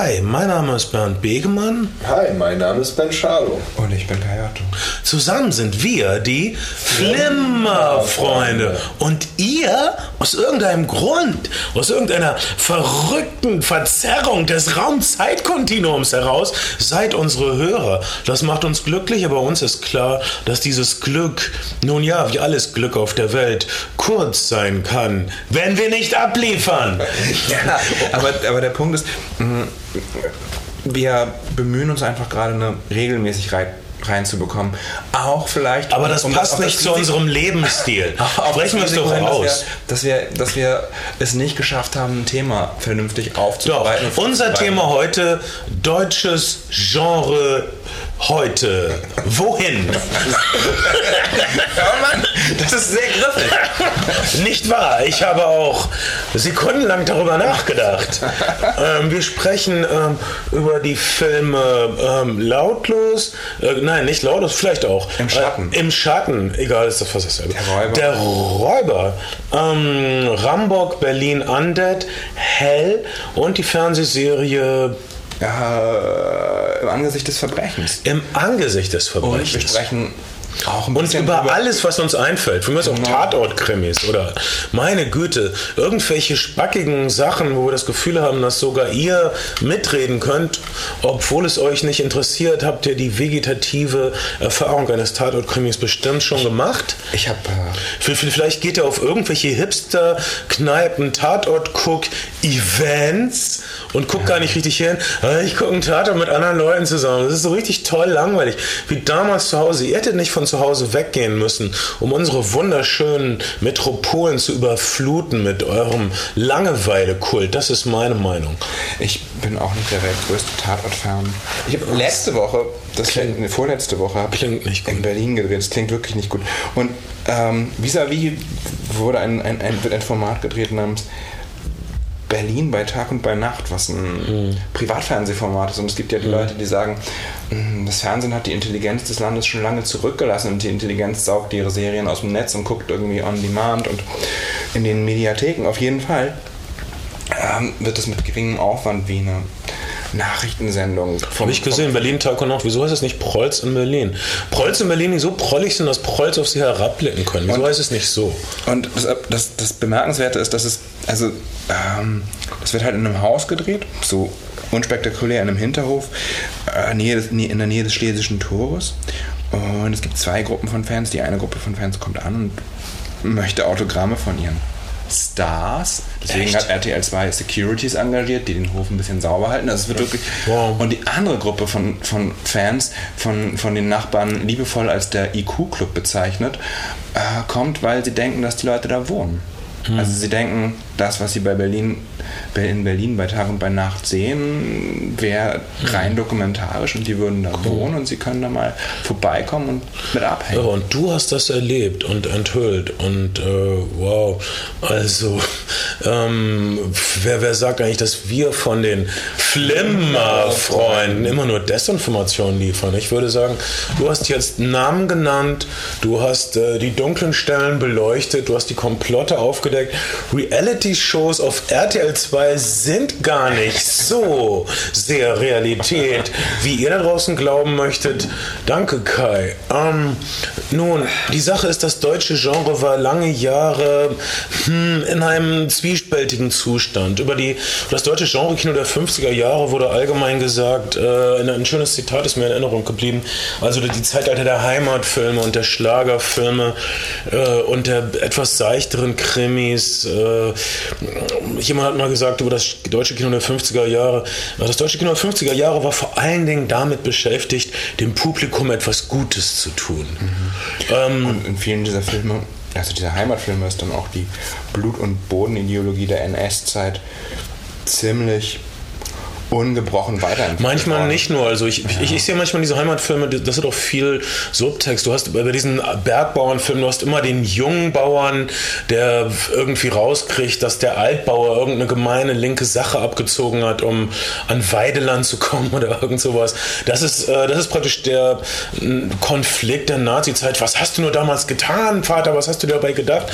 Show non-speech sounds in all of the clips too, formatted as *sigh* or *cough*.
Hi, mein Name ist Bernd Begemann. Hi, mein Name ist Ben Schalo. Und ich bin Kayato. Zusammen sind wir die Flimmerfreunde. Und ihr, aus irgendeinem Grund, aus irgendeiner verrückten Verzerrung des Raum-Zeit-Kontinuums heraus, seid unsere Hörer. Das macht uns glücklich, aber uns ist klar, dass dieses Glück, nun ja, wie alles Glück auf der Welt, kurz sein kann, wenn wir nicht abliefern. *laughs* Ja, aber, aber der Punkt ist, mh, wir bemühen uns einfach gerade eine Regelmäßigkeit reinzubekommen. Auch vielleicht. Aber das um passt auf nicht das zu Risiko- unserem Lebensstil. *laughs* Sprechen wir es das doch aus. Dass wir, dass, wir, dass wir es nicht geschafft haben, ein Thema vernünftig Doch, aufzubereiten. und unser. Thema heute, deutsches Genre heute. Wohin? Ja, Mann, das ist sehr griffig. Nicht wahr? Ich habe auch sekundenlang darüber nachgedacht. Ähm, wir sprechen ähm, über die Filme ähm, Lautlos, äh, nein, nicht Lautlos, vielleicht auch. Im Schatten. Äh, Im Schatten, egal, ist das fast dasselbe. Der Räuber. Der Räuber. Ähm, Rambock, Berlin Undead, Hell und die Fernsehserie Ja, Im Angesicht des Verbrechens. Im Angesicht des Und wir Verbrechens. sprechen auch Und bisschen über alles, was uns einfällt. Für mich auch Genau. Tatortkrimis oder meine Güte, irgendwelche spackigen Sachen, wo wir das Gefühl haben, dass sogar ihr mitreden könnt, obwohl es euch nicht interessiert, habt ihr die vegetative Erfahrung eines Tatortkrimis bestimmt schon gemacht. Ich habe v- Vielleicht geht ihr auf irgendwelche Hipster-Kneipen, Tatort-Guck-Events und guckt gar nicht richtig hin. Äh, Ich gucke einen Tatort mit anderen Leuten zusammen. Das ist so richtig toll langweilig. Wie damals zu Hause. Ihr hättet nicht von zu Hause weggehen müssen, um unsere wunderschönen Metropolen zu überfluten mit eurem Langeweile-Kult. Das ist meine Meinung. Ich bin auch nicht der weltgrößte Tatort-Fan. Ich habe letzte Woche, das klingt, nee, vorletzte Woche, habe Klingt nicht gut. in Berlin gedreht. Das klingt wirklich nicht gut. Und ähm, vis-à-vis wurde ein, ein, ein, wird ein Format gedreht namens Berlin bei Tag und bei Nacht, was ein Privatfernsehformat ist. Und es gibt ja die Leute, die sagen, "Mm, das Fernsehen hat die Intelligenz des Landes schon lange zurückgelassen und die Intelligenz saugt ihre Serien aus dem Netz und guckt irgendwie on demand und in den Mediatheken. Auf jeden Fall ähm, wird es mit geringem Aufwand wie eine Nachrichtensendung Habe ich gesehen, Berlin Tag und Nacht. Wieso heißt es nicht Prolls in Berlin? Prolls in Berlin, die so prollig sind, dass Prolls auf sie herabblicken können. Wieso Und- heißt es nicht so? Und das, das, das Bemerkenswerte ist, dass es, also, ähm, das wird halt in einem Haus gedreht, so unspektakulär in einem Hinterhof, äh, Nähe des, in der Nähe des Schlesischen Tores. Und es gibt zwei Gruppen von Fans. Die eine Gruppe von Fans kommt an und möchte Autogramme von ihren Stars. Deswegen Echt? hat RTL 2 Securities engagiert, die den Hof ein bisschen sauber halten. Also es wird wirklich. Wow. Und die andere Gruppe von, von Fans, von, von den Nachbarn liebevoll als der IQ-Club bezeichnet, äh, kommt, weil sie denken, dass die Leute da wohnen. Also sie denken, das, was sie bei Berlin, in Berlin bei Tag und bei Nacht sehen, wäre rein dokumentarisch und die würden da wohnen und sie können da mal vorbeikommen und mit Ja, abhängen. und du hast das erlebt und enthüllt und äh, wow, also *laughs* ähm, wer, wer sagt eigentlich, dass wir von den Flimmer-Freunden immer nur Desinformation liefern? Ich würde sagen, du hast jetzt Namen genannt, du hast äh, die dunklen Stellen beleuchtet, du hast die Komplotte aufgedeckt. Reality-Shows auf RTL 2 sind gar nicht so sehr Realität, wie ihr da draußen glauben möchtet. Danke, Kai. Ähm, nun, die Sache ist, das deutsche Genre war lange Jahre hm, in einem zwiespältigen Zustand. Über die, das deutsche Genre-Kino der 50er Jahre wurde allgemein gesagt, äh, ein schönes Zitat ist mir in Erinnerung geblieben, also die Zeitalter der Heimatfilme und der Schlagerfilme äh, und der etwas seichteren Krimis. Äh, jemand hat mal gesagt über das deutsche Kino der 50er Jahre, das deutsche Kino der 50er Jahre war vor allen Dingen damit beschäftigt, dem Publikum etwas Gutes zu tun. Ähm, Und in vielen dieser Filme, also dieser Heimatfilme, ist dann auch die Blut- und Bodenideologie der NS-Zeit ziemlich ungebrochen weiterentwickelt. Manchmal worden. nicht nur, also ich, ich, ich sehe manchmal diese Heimatfilme, das hat auch viel Subtext. Du hast bei diesen Bergbauernfilmen, du hast immer den jungen Bauern, der irgendwie rauskriegt, dass der Altbauer irgendeine gemeine linke Sache abgezogen hat, um an Weideland zu kommen *laughs* oder irgend sowas. Das ist, äh, das ist praktisch der Konflikt der Nazi-Zeit. Was hast du nur damals getan, Vater? Was hast du dabei gedacht?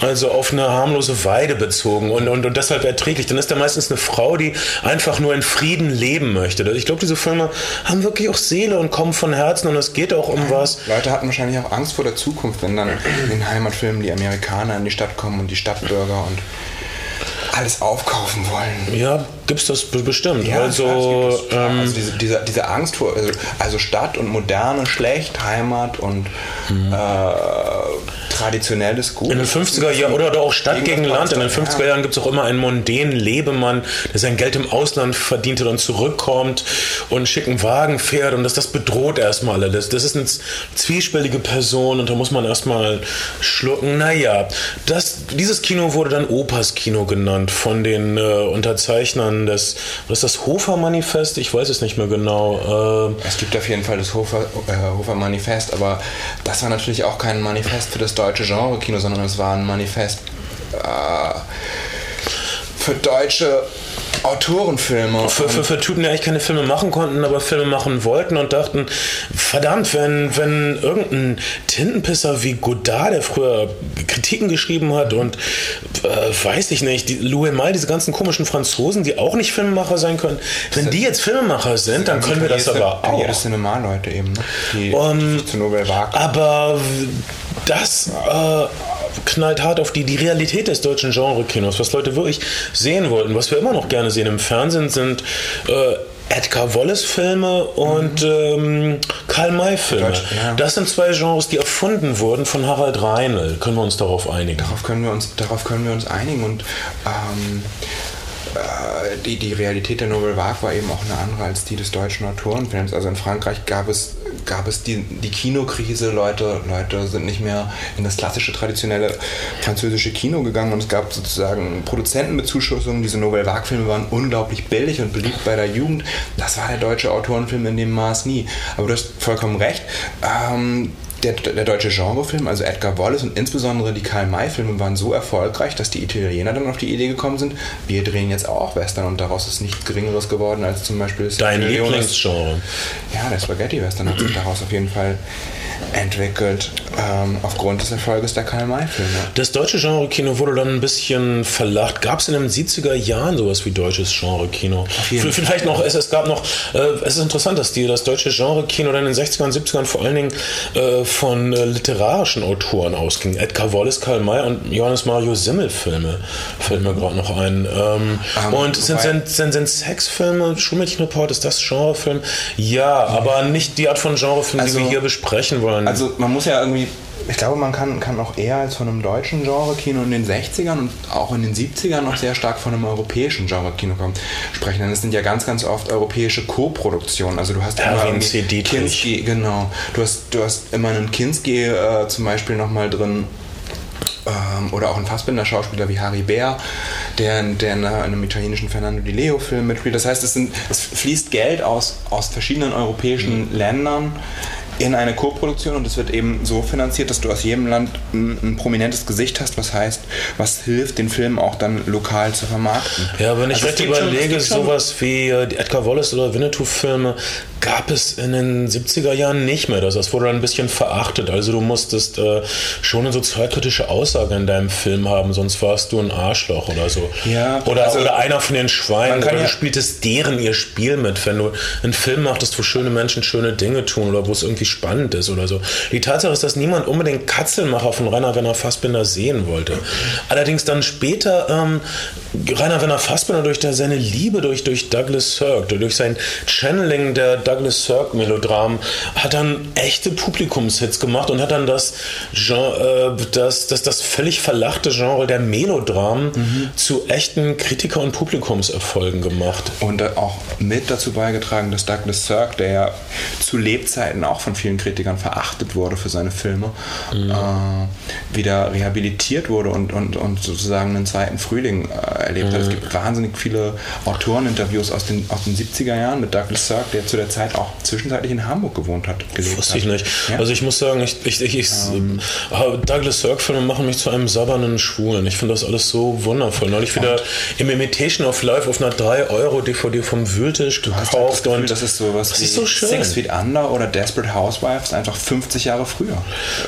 Also auf eine harmlose Weide bezogen und, und, und deshalb erträglich. Dann ist da meistens eine Frau, die einfach nur in Frieden leben möchte. Ich glaube, diese Filme haben wirklich auch Seele und kommen von Herzen und es geht auch um was. Leute hatten wahrscheinlich auch Angst vor der Zukunft, wenn dann in den Heimatfilmen die Amerikaner in die Stadt kommen und die Stadtbürger und alles aufkaufen wollen. Ja, gibt es das bestimmt. Ja, also, das ähm, also diese, diese, diese, Angst vor, also, also, Stadt und Moderne schlecht, Heimat und mhm. äh, traditionelles Gut. In den 50er Jahren, oder auch Stadt gegen Land, in den 50er Jahren gibt es auch immer einen mondänen Lebemann, der sein Geld im Ausland verdient und zurückkommt und einen schicken Wagen fährt und das, das bedroht erstmal alles. Das ist eine zwiespältige Person und da muss man erstmal schlucken. Naja, das, dieses Kino wurde dann Opas Kino genannt von den äh, Unterzeichnern des, was ist das, Hofer-Manifest? Ich weiß es nicht mehr genau. Äh, es gibt auf jeden Fall das Hofer, äh, Hofer-Manifest, aber das war natürlich auch kein Manifest für das deutsche deutsche Genre-Kino, sondern es war ein Manifest äh, für deutsche Autorenfilme. Für, für, für Typen, die eigentlich keine Filme machen konnten, aber Filme machen wollten und dachten, verdammt, wenn, wenn irgendein Tintenpisser wie Godard, der früher Kritiken geschrieben hat und äh, weiß ich nicht, die Louis Malle, diese ganzen komischen Franzosen, die auch nicht Filmemacher sein können, wenn die jetzt Filmemacher sind, dann können wir das aber auch. Ihre Cinema-Leute eben, ne? die um, zu Nobel wagen. Aber das äh, knallt hart auf die, die Realität des deutschen Genre-Kinos, was Leute wirklich sehen wollten. Was wir immer noch gerne sehen im Fernsehen sind äh, Edgar Wallace-Filme und mhm. ähm, Karl May-Filme. Ja. Das sind zwei Genres, die erfunden wurden von Harald Reinl. Können wir uns darauf einigen? Darauf können wir uns, darauf können wir uns einigen und ähm, äh, die, die Realität der Nouvelle Vague war eben auch eine andere als die des deutschen Autorenfilms. Also in Frankreich gab es, gab es die, die Kinokrise, Leute, Leute sind nicht mehr in das klassische, traditionelle französische Kino gegangen und es gab sozusagen Produzentenbezuschussungen. Diese Nouvelle Vague-Filme waren unglaublich billig und beliebt bei der Jugend. Das war der deutsche Autorenfilm in dem Maß nie. Aber du hast vollkommen recht. Ähm, der, der deutsche Genrefilm, also Edgar Wallace und insbesondere die Karl-May-Filme waren so erfolgreich, dass die Italiener dann auf die Idee gekommen sind, wir drehen jetzt auch Western und daraus ist nichts Geringeres geworden als zum Beispiel Dein Lieblingsgenre. Ja, der Spaghetti-Western hat sich daraus auf jeden Fall entwickelt, ähm, aufgrund des Erfolges der Karl-May-Filme. Das deutsche Genre-Kino wurde dann ein bisschen verlacht. Gab es in den 70er Jahren sowas wie deutsches Genre-Kino? Vielleicht noch, es, es gab noch, äh, es ist interessant, dass die, das deutsche Genre-Kino dann in den 60er und 70ern vor allen Dingen äh, von äh, literarischen Autoren ausging. Edgar Wallace, Karl May und Johannes Mario Simmel Filme fällt mir gerade noch ein. Ähm, um, und sind, sind, sind, sind Sexfilme, Schulmädchenreport, ist das Genrefilm? Ja, aber nicht die Art von Genrefilm, also, die wir hier besprechen wollen wollen. Also man muss ja irgendwie, ich glaube, man kann, kann auch eher als von einem deutschen Genre-Kino in den 60ern und auch in den 70ern noch sehr stark von einem europäischen Genre-Kino sprechen. Denn es sind ja ganz, ganz oft europäische Co-Produktionen. Also du hast immer Kinski, genau. Du hast, du hast immer einen Kinski äh, zum Beispiel nochmal drin ähm, oder auch ein Fassbinder-Schauspieler wie Harry Bär, der, der in einem italienischen Fernando Di Leo-Film mitspielt. Das heißt, es, sind, es fließt Geld aus, aus verschiedenen europäischen mhm. Ländern in eine Co-Produktion und es wird eben so finanziert, dass du aus jedem Land ein, ein, prominentes Gesicht hast, was heißt, was hilft, den Film auch dann lokal zu vermarkten. Ja, wenn ich also recht überlege, sowas wie äh, die Edgar Wallace oder Winnetou-Filme gab es in den 70er Jahren nicht mehr. Das, das wurde dann ein bisschen verachtet. Also du musstest äh, schon eine sozialkritische Aussage in deinem Film haben, sonst warst du ein Arschloch oder so. Ja, oder, also, oder einer von den Schweinen. Oder ja du spieltest deren ihr Spiel mit, wenn du einen Film machtest, wo schöne Menschen schöne Dinge tun oder wo es irgendwie spannend ist oder so. Die Tatsache ist, dass niemand unbedingt Katzelmacher von Rainer Werner Fassbinder sehen wollte. Allerdings dann später ähm, Rainer Werner Fassbinder durch der, seine Liebe durch, durch Douglas Sirk, durch sein Channeling der Douglas Sirk Melodram, hat dann echte Publikumshits gemacht und hat dann das, Genre, äh, das, das, das völlig verlachte Genre der Melodram mhm. zu echten Kritiker- und Publikumserfolgen gemacht. Und auch mit dazu beigetragen, dass Douglas Sirk, der ja zu Lebzeiten auch von vielen Kritikern verachtet wurde für seine Filme, mhm. äh, wieder rehabilitiert wurde und, und, und sozusagen einen zweiten Frühling äh, erlebt mhm. hat. Es gibt wahnsinnig viele Autoreninterviews aus den, aus den 70er Jahren mit Douglas Sirk, der zu der Zeit auch zwischenzeitlich in Hamburg gewohnt hat. Wusste ich nicht. Ja? Also ich muss sagen, ich, ich, ich, ich ähm. Douglas Sirk-Filme machen mich zu einem sabbernden Schwulen. Ich finde das alles so wundervoll. Neulich wieder im Imitation of Life auf einer 3 Euro DVD vom Wühltisch gekauft. Das Gefühl, und das ist sowas das ist so schön. Six Feet Under oder Desperate Housewives einfach 50 Jahre früher.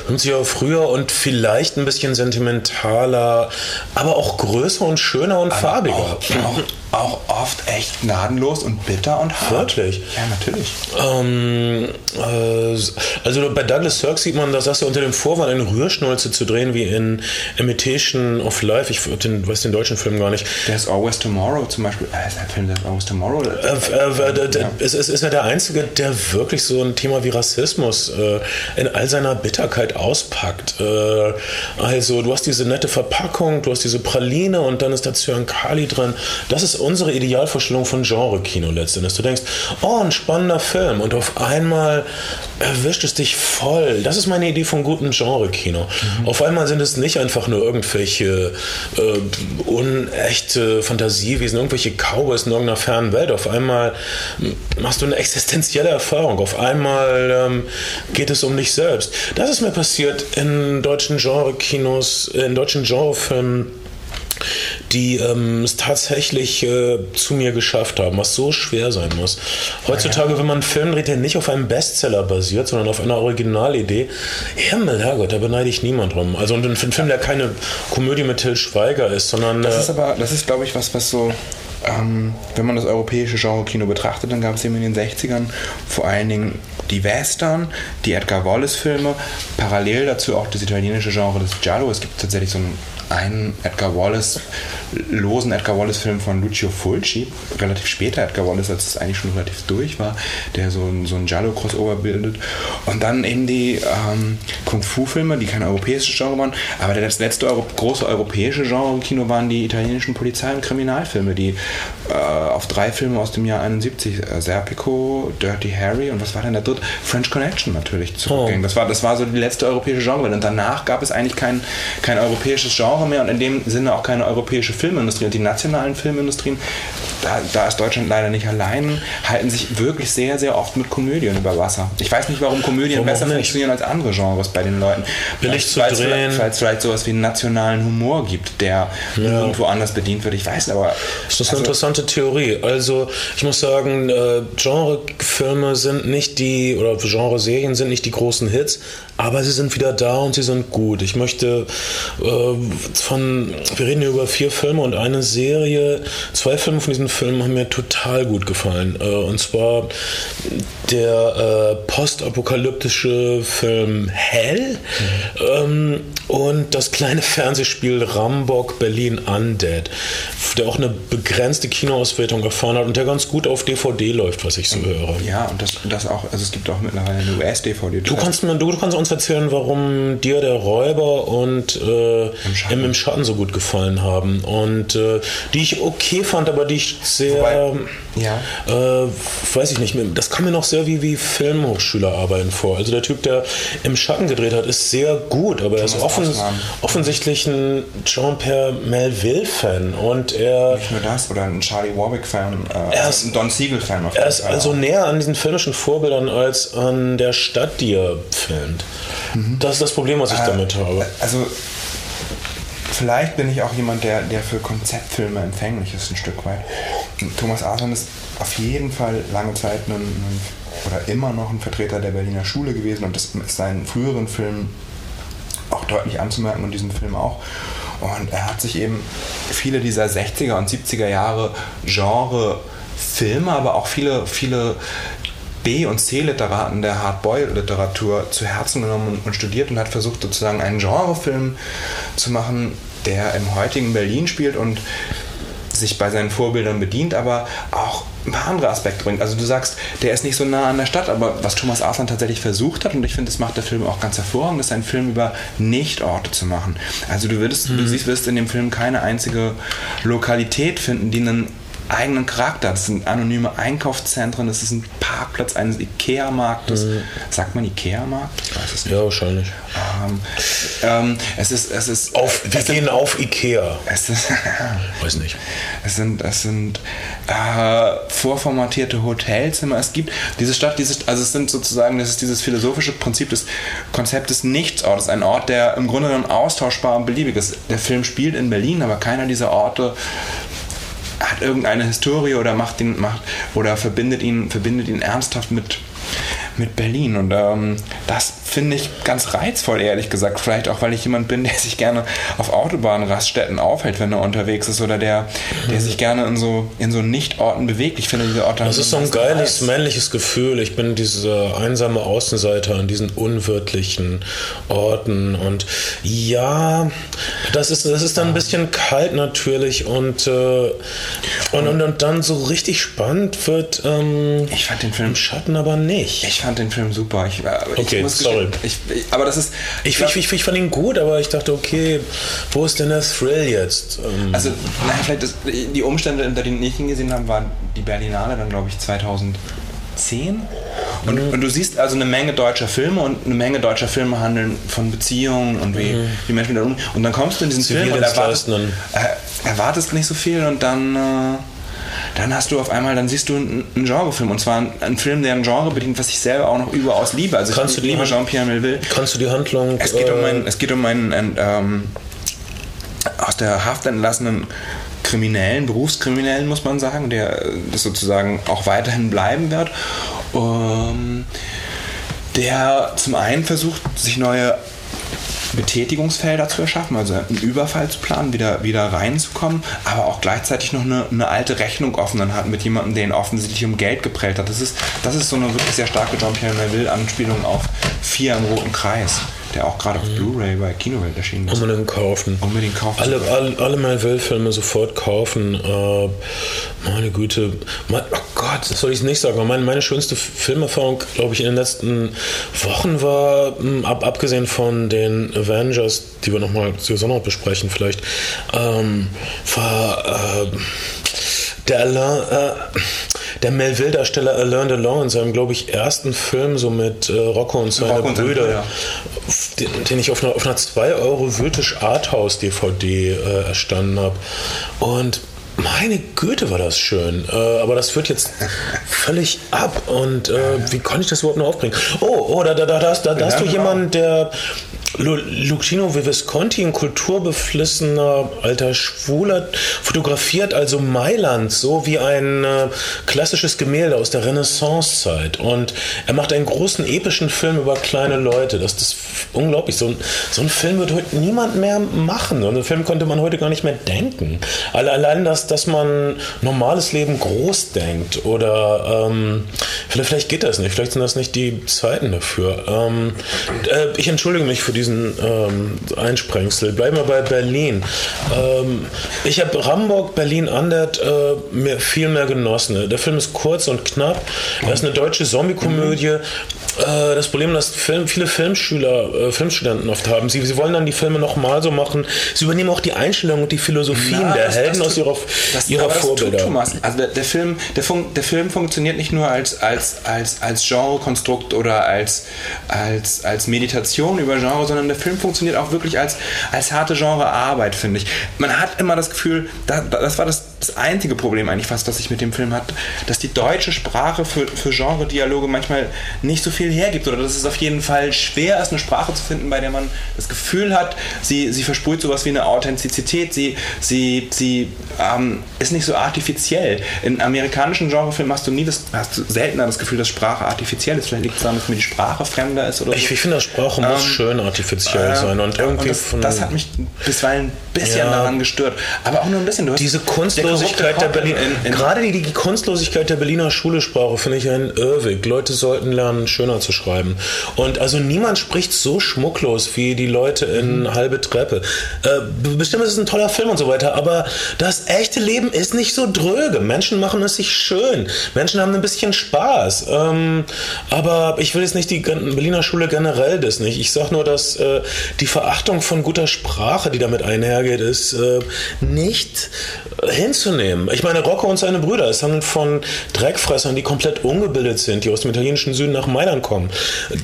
50 Jahre früher und vielleicht ein bisschen sentimentaler, aber auch größer und schöner und farbiger. Auch, auch auch oft echt gnadenlos und bitter und hart. Wirklich? Ja, natürlich. Ähm, äh, also bei Douglas Sirk sieht man, dass das ja unter dem Vorwand eine Rührschnulze zu drehen, wie in Imitation of Life. Ich den, weiß den deutschen Film gar nicht. Der ist Always Tomorrow zum Beispiel. Äh, ist der Film der ist Always Tomorrow? Äh, äh, ja. es, es ist ja der einzige, der wirklich so ein Thema wie Rassismus äh, in all seiner Bitterkeit auspackt. Äh, also du hast diese nette Verpackung, du hast diese Praline und dann ist da Zyankali drin. Das ist unsere Idealvorstellung von Genre-Kino letztendlich. Du denkst, oh, ein spannender Film und auf einmal erwischt es dich voll. Das ist meine Idee von gutem Genre-Kino. Mhm. Auf einmal sind es nicht einfach nur irgendwelche äh, unechte Fantasiewesen, irgendwelche Cowboys in irgendeiner fernen Welt. Auf einmal machst du eine existenzielle Erfahrung. Auf einmal ähm, geht es um dich selbst. Das ist mir passiert in deutschen Genre-Kinos, in deutschen Genrefilmen die ähm, es tatsächlich äh, zu mir geschafft haben, was so schwer sein muss. Heutzutage, wenn man einen Film dreht, der nicht auf einem Bestseller basiert, sondern auf einer Originalidee, Himmel, Herrgott, da beneide ich niemand drum. Also ein Film, der keine Komödie mit Till Schweiger ist, sondern... Das ist äh, aber, das ist glaube ich was, was so... Ähm, wenn man das europäische Genre-Kino betrachtet, dann gab es eben in den 60ern vor allen Dingen die Western, die Edgar Wallace-Filme, parallel dazu auch das italienische Genre des Giallo. Es gibt tatsächlich so ein einen Edgar Wallace, losen Edgar Wallace-Film von Lucio Fulci, relativ später Edgar Wallace, als es eigentlich schon relativ durch war, der so ein, so ein Giallo-Crossover bildet. Und dann eben die ähm, Kung-Fu-Filme, die kein europäisches Genre waren, aber das letzte Euro große europäische Genre-Kino waren die italienischen Polizei- und Kriminalfilme, die äh, auf drei Filme aus dem Jahr 71, äh, Serpico, Dirty Harry und was war denn der dritte? French Connection natürlich zurückging. Oh. Das, war, das war so die letzte europäische Genre. Und danach gab es eigentlich kein, kein europäisches Genre Genre mehr und in dem Sinne auch keine europäische Filmindustrie. Und die nationalen Filmindustrien, da, da ist Deutschland leider nicht allein, halten sich wirklich sehr, sehr oft mit Komödien über Wasser. Ich weiß nicht, warum Komödien warum besser funktionieren als andere Genres bei den Leuten. Billig zu drehen. Weil es vielleicht sowas wie einen nationalen Humor gibt, der ja. irgendwo anders bedient wird. Ich weiß aber. Das ist also, eine interessante Theorie. Also ich muss sagen, äh, Genrefilme sind nicht die, oder Genreserien sind nicht die großen Hits, aber sie sind wieder da und sie sind gut. Ich möchte äh, von, wir reden hier über vier Filme und eine Serie. Zwei Filme von diesen Filmen haben mir total gut gefallen. Äh, und zwar der äh, postapokalyptische Film Hell mhm. ähm, und das kleine *laughs* Fernsehspiel Rambock Berlin Undead, der auch eine begrenzte Kinoauswertung erfahren hat und der ganz gut auf DVD läuft, was ich so höre. Ja, und das, das auch, also es gibt auch mittlerweile eine US-DVD. Du kannst, du, du kannst uns erzählen, warum dir der Räuber und äh, Im, Schatten. Im, Schatten so gut gefallen haben. Und äh, die ich okay fand, aber die ich sehr, Wobei, ja. äh, weiß ich nicht, das kam mir noch sehr wie, wie Filmhochschülerarbeiten vor. Also der Typ, der im Schatten gedreht hat, ist sehr gut, aber er ist offen, offensichtlich ein Jean-Pierre Melville-Fan und er... Nicht nur das, oder ein Charlie Warwick-Fan, äh, er ist, ein Don Siegel-Fan. Er ist also näher an diesen filmischen Vorbildern als an der Stadt, die er filmt. Mhm. Das ist das Problem, was ich äh, damit habe. Also vielleicht bin ich auch jemand, der, der für Konzeptfilme empfänglich ist, ein Stück weit. Thomas Arthur ist auf jeden Fall lange Zeit ein, ein, oder immer noch ein Vertreter der Berliner Schule gewesen und das ist seinen früheren Filmen auch deutlich anzumerken und diesem Film auch. Und er hat sich eben viele dieser 60er und 70er Jahre Genre Filme, aber auch viele, viele B- und C-Literaten der Hardboy-Literatur zu Herzen genommen und studiert und hat versucht, sozusagen einen Genrefilm zu machen, der im heutigen Berlin spielt und sich bei seinen Vorbildern bedient, aber auch ein paar andere Aspekte bringt. Also du sagst, der ist nicht so nah an der Stadt, aber was Thomas Arslan tatsächlich versucht hat, und ich finde, das macht der Film auch ganz hervorragend, ist einen Film über Nichtorte zu machen. Also du würdest, mhm. du siehst, wirst in dem Film keine einzige Lokalität finden, die einen eigenen Charakter. Das sind anonyme Einkaufszentren, das ist ein Parkplatz eines Ikea-Marktes. Mhm. Sagt man Ikea-Markt? Ich weiß es nicht. Ja, wahrscheinlich. Ähm, ähm, es ist, es ist, auf, wir gehen sind, auf Ikea. Es ist, *laughs* weiß nicht. Es sind, es sind äh, vorformatierte Hotelzimmer. Es gibt diese Stadt, dieses, also es sind sozusagen, das ist dieses philosophische Prinzip des Konzeptes Nichtsortes. Ein Ort, der im Grunde genommen austauschbar und beliebig ist. Der Film spielt in Berlin, aber keiner dieser Orte hat irgendeine Historie oder macht ihn, macht oder verbindet ihn, verbindet ihn ernsthaft mit, mit Berlin. Und ähm, das finde ich ganz reizvoll, ehrlich gesagt. Vielleicht auch, weil ich jemand bin, der sich gerne auf Autobahnraststätten aufhält, wenn er unterwegs ist oder der, der sich gerne in so, in so Nicht-Orten bewegt. Ich finde diese Orte Das ist so ein geiles Reiz. männliches Gefühl. Ich bin dieser einsame Außenseiter an diesen unwirtlichen Orten. Und ja, das ist, das ist dann ein bisschen kalt natürlich. Und, äh, und, und, und dann so richtig spannend wird ähm, Ich fand den Film im Schatten aber nicht. Ich fand den Film super. Ich, aber ich Okay, muss sorry. Gestehen, Ich, ich, aber das ist. Ich, ich, ich, ich fand ihn gut, aber ich dachte, okay, wo ist denn der Thrill jetzt? Ähm, Also, naja, vielleicht ist, die Umstände, unter denen ich ihn gesehen habe, waren die Berlinale dann, glaube ich, 2010. Und, und du siehst also eine Menge deutscher Filme und eine Menge deutscher Filme handeln von Beziehungen und wie, wie Menschen mit um. Und dann kommst du in diesen Film und erwartest, äh, erwartest nicht so viel und dann. Äh, dann hast du auf einmal, dann siehst du einen, einen Genrefilm und zwar einen, einen Film, der ein Genre bedient, was ich selber auch noch überaus liebe. Also Kannst ich du die liebe Jean-Pierre Melville. kannst du die Handlung. Es geht um äh, einen, es geht um einen, einen ähm, aus der Haft entlassenen Kriminellen, Berufskriminellen, muss man sagen, der äh, das sozusagen auch weiterhin bleiben wird. Ähm, der zum einen versucht, sich neue Betätigungsfelder zu erschaffen, also einen Überfall zu planen, wieder, wieder reinzukommen, aber auch gleichzeitig noch eine, eine alte Rechnung offen hat mit jemandem, der ihn offensichtlich um Geld geprellt hat. Das ist, das ist so eine wirklich sehr starke Jean-Pierre Melville-Anspielung auf Vier im Roten Kreis, der auch gerade auf Blu-ray bei Kinowelt erschienen ist. Unbedingt kaufen. Unbedingt kaufen. Alle, alle, alle Melville-Filme sofort kaufen. Äh, meine Güte. Mein, oh Gott, das soll ich nicht sagen. aber Meine, meine schönste Filmerfahrung, glaube ich, in den letzten Wochen war, mh, ab, abgesehen von den Avengers, die wir nochmal noch besprechen vielleicht, ähm, war äh, der Alain, äh, der Melville-Darsteller Alain Delon in seinem, glaube ich, ersten Film so mit äh, Rocco und seine Rocco und seine Brüder, Brüder. Den, den ich auf einer, auf einer 2 Euro Wültisch Arthouse DVD äh, erstanden habe. Und meine Güte, war das schön. Äh, aber das wird jetzt *laughs* völlig ab. Und äh, wie konnte ich das überhaupt noch aufbringen? Oh, oh da, da, da, da, hast- da, da hast du genau. jemanden, der Lu- Lucino Vivisconti, ein kulturbeflissener alter Schwuler, fotografiert also Mailand so wie ein äh, klassisches Gemälde aus der Renaissancezeit. Und er macht einen großen epischen Film über kleine Leute. Das, das ist unglaublich. So so ein Film wird heute niemand mehr machen. So einen Film konnte man heute gar nicht mehr denken. Alle- Allein, dass, dass man normales Leben groß denkt oder ähm, vielleicht, vielleicht geht das nicht. Vielleicht sind das nicht die Zeiten dafür. Ähm, äh, ich entschuldige mich für diesen ähm, Einsprengsel. Bleiben wir bei Berlin. Ähm, ich habe Ramburg, Berlin Undead äh, mir viel mehr genossen. Der Film ist kurz und knapp. Er ist eine deutsche Zombie-Komödie. Äh, das Problem, das Film, viele Filmschüler, äh, Filmstudenten oft haben, sie, sie wollen dann die Filme nochmal so machen. Sie übernehmen auch die Einstellung und die Philosophien Na, der das- Helden das aus ihrer, das, ihrer das tut Vorbilder. Thomas. Also der, der, Film, der, fun der Film funktioniert nicht nur als, als, als, als Genrekonstrukt oder als, als, als Meditation über Genre, sondern der Film funktioniert auch wirklich als, als harte Genrearbeit, finde ich. Man hat immer das Gefühl, da, das war das, das einzige Problem eigentlich fast, das ich mit dem Film hatte, dass die deutsche Sprache für, für Genre-Dialoge manchmal nicht so viel hergibt oder dass es auf jeden Fall schwer ist, eine Sprache zu finden, bei der man das Gefühl hat, sie, sie versprüht sowas wie eine Authentizität, sie, sie, sie ähm, ist nicht so artifiziell. In amerikanischen Genrefilmen hast du nie das, hast du seltener das Gefühl, dass Sprache artifiziell ist. Vielleicht liegt es daran, dass mir die Sprache fremder ist oder so. Ich, ich finde, Sprache muss Ähm, schön artifiziell Äh, sein und irgendwie das, von das hat mich bisweilen ein bisschen Ja. daran gestört. Aber auch nur ein bisschen. Du hast diese der Kunstlosigkeit der Berlin, in- in- gerade die, die Kunstlosigkeit der Berliner Schulesprache finde ich ein Irrweg. Leute sollten lernen, schöner zu schreiben. Und also niemand spricht so schmucklos wie die Leute in Mhm. Halbe Treppe. Äh, bestimmt ist es ein toller Film und so weiter, aber das echte Leben ist nicht so dröge. Menschen machen es sich schön. Menschen haben ein bisschen Spaß. Ähm, aber ich will jetzt nicht die Berliner Schule generell das nicht. Ich sage nur, dass äh, die Verachtung von guter Sprache, die damit einhergeht, ist äh, nicht äh, hinzunehmen. Ich meine, Rocco und seine Brüder, es handelt von Dreckfressern, die komplett ungebildet sind, die aus dem italienischen Süden nach Mailand kommen.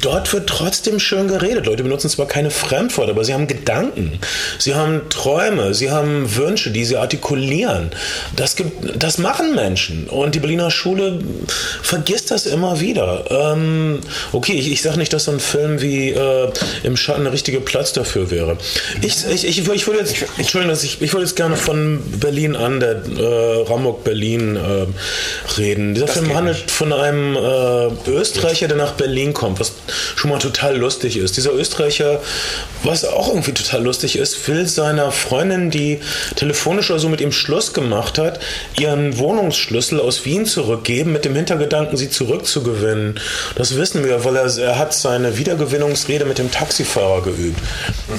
Dort wird trotzdem schön geredet. Leute benutzen zwar keine Fremdworte, aber sie haben Gedanken, sie haben Träume, sie haben Wünsche, die sie artikulieren. Das, gibt, das machen Menschen. Und die Berliner Schule vergisst das immer wieder. Ähm, okay, ich, ich sage nicht, dass so ein Film wie äh, Im Schatten der richtige Platz dafür wäre. Ich, ich, ich, ich würde jetzt, Entschuldigung, ich, ich würde jetzt gerne von Berlin an, der äh, Ramburg Berlin äh, reden. Dieser Film geht handelt von einem äh, Österreicher, der nach Berlin kommt, was schon mal total lustig ist. Dieser Österreicher, was auch irgendwie total lustig ist, will seiner Freundin, die telefonisch oder so mit ihm Schluss gemacht hat, ihren Wohnungsschlüssel aus Wien zurückgeben, mit dem Hintergedanken, sie zurückzugewinnen. Das wissen wir, weil er, er hat seine Wiedergewinnungsrede mit dem Taxifahrer geübt.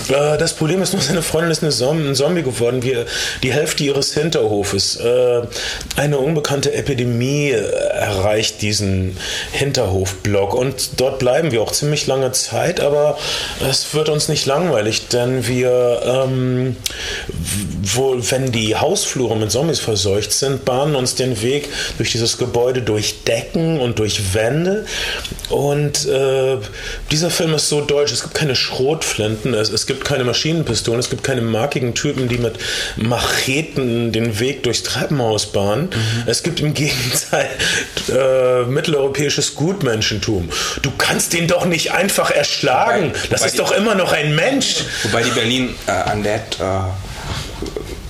Äh, das Problem ist nur, seine Freundin ist eine ein Zombie geworden, wie die Hälfte ihres Hinterhofes. Äh, eine unbekannte Epidemie erreicht diesen Hinterhofblock. Und dort bleiben wir auch ziemlich lange Zeit, aber es wird uns nicht langweilig, denn wir, ähm, wo, wenn die Hausflure mit Zombies verseucht sind, bahnen uns den Weg durch dieses Gebäude durch Decken und durch Wände. Und äh, dieser Film ist so deutsch, es gibt keine Schrotflinten, es, es gibt keine Maschinenpistolen, es gibt keine markigen Typen, die mit Macheten den Weg durchs Treppenhaus bahnen. Mhm. Es gibt im Gegenteil *laughs* äh, mitteleuropäisches Gutmenschentum. Du kannst den doch nicht einfach erschlagen. Wobei, das wobei ist doch immer noch ein Mensch. Wobei die Berlin äh, Undead äh,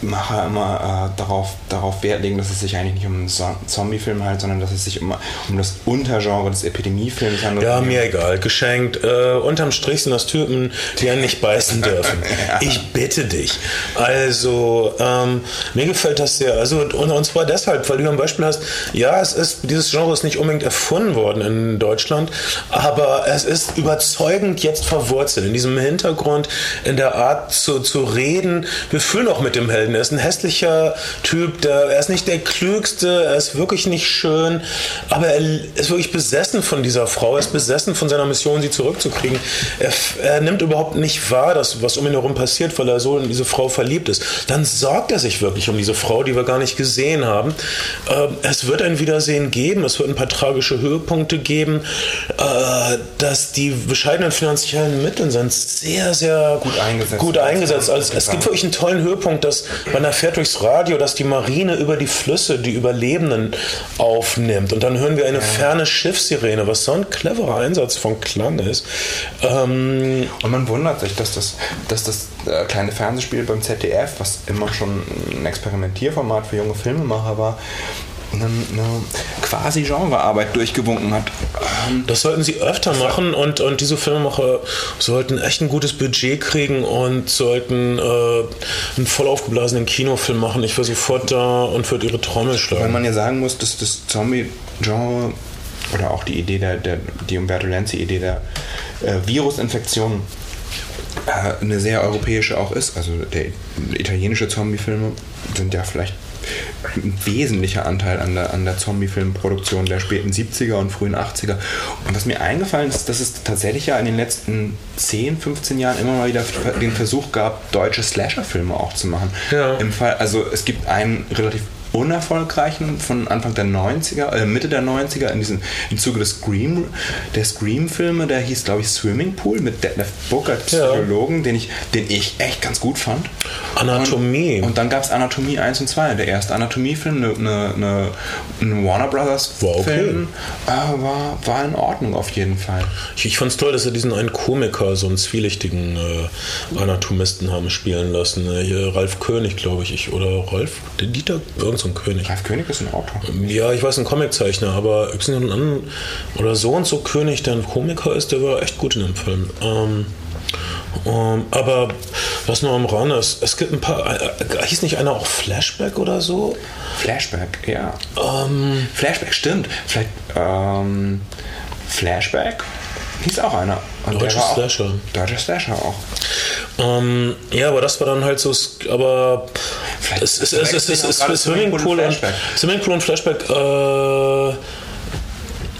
Macher immer äh, darauf, darauf Wert legen, dass es sich eigentlich nicht um einen Zombie-Film handelt, sondern dass es sich um, um das Untergenre des Epidemiefilms handelt. Ja, mir egal. Geschenkt. Äh, unterm Strich sind das Typen, die einen nicht beißen *laughs* dürfen. ja. Ich bitte dich. Also, ähm, mir gefällt das sehr. Also, und, und zwar deshalb, weil du ein Beispiel hast, ja, es ist, dieses Genre ist nicht unbedingt erfunden worden in Deutschland, aber es ist überzeugend jetzt verwurzelt. In diesem Hintergrund, in der Art zu, zu reden. Wir fühlen auch mit dem Helden Helden. Er ist ein hässlicher Typ, der, er ist nicht der Klügste, er ist wirklich nicht schön, aber er ist wirklich besessen von dieser Frau, er ist besessen von seiner Mission, sie zurückzukriegen. Er, er nimmt überhaupt nicht wahr, dass, was um ihn herum passiert, weil er so in diese Frau verliebt ist. Dann sorgt er sich wirklich um diese Frau, die wir gar nicht gesehen haben. Ähm, es wird ein Wiedersehen geben, es wird ein paar tragische Höhepunkte geben, äh, dass die bescheidenen finanziellen Mittel sind sehr, sehr gut eingesetzt. Gut eingesetzt. Also, es gibt wirklich einen tollen Höhepunkt, dass man erfährt durchs Radio, dass die Marine über die Flüsse die Überlebenden aufnimmt. Und dann hören wir eine ja. ferne Schiffssirene, was so ein cleverer Einsatz von Klang ist. Ähm und man wundert sich, dass das, dass das äh, kleine Fernsehspiel beim ZDF, was immer schon ein Experimentierformat für junge Filmemacher war, eine, eine quasi Genrearbeit durchgewunken hat. Ähm, das sollten sie öfter machen und, und diese Filmemacher sollten echt ein gutes Budget kriegen und sollten äh, einen voll aufgeblasenen Kinofilm machen. Ich wäre sofort da und würde ihre Trommel schlagen. Weil man ja sagen muss, dass das Zombie-Genre oder auch die Idee der, der die Umberto Lenzi-Idee der äh, Virusinfektion äh, eine sehr europäische auch ist. Also der italienische Zombie-Filme sind ja vielleicht ein wesentlicher Anteil an der, an der Zombie-Filmproduktion der späten 70er und frühen 80er. Und was mir eingefallen ist, dass es tatsächlich ja in den letzten 10, 15 Jahren immer mal wieder den Versuch gab, deutsche Slasher-Filme auch zu machen. Ja. Im Fall, also es gibt einen relativ unerfolgreichen von Anfang der 90er, äh, Mitte der 90er, in diesem, im Zuge des Scream, der Scream-Filme, der hieß, glaube ich, Swimming Pool mit Detlef Booker, Psychologen, ja. den, ich, den ich echt ganz gut fand. Anatomie. Und, und dann gab es Anatomie 1 und 2, der erste Anatomie-Film, eine, eine, eine, ein Warner Brothers-Film, okay. äh, war, war in Ordnung auf jeden Fall. Ich, ich fand es toll, dass sie diesen einen Komiker, so einen zwielichtigen äh, Anatomisten haben spielen lassen. Äh, hier Ralf König, glaube ich, ich, oder Rolf Dieter, irgend ein König. Ralf König ist ein Autor. Ja, ich weiß, ein Comiczeichner, aber anderen, oder so und so König, der ein Komiker ist, der war echt gut in dem Film. Ähm, ähm, aber was nur am Rand ist, es gibt ein paar, äh, äh, hieß nicht einer auch Flashback oder so? Flashback, ja. Ähm, Flashback, stimmt. Vielleicht, ähm, Flashback hieß auch einer. Und Deutscher Slasher. Deutscher Slasher auch. Ähm, ja, aber das war dann halt so, aber vielleicht, es, es, es, es, es, es, es Swimmingpool und Flashback. Swimmingpool und Flashback, äh,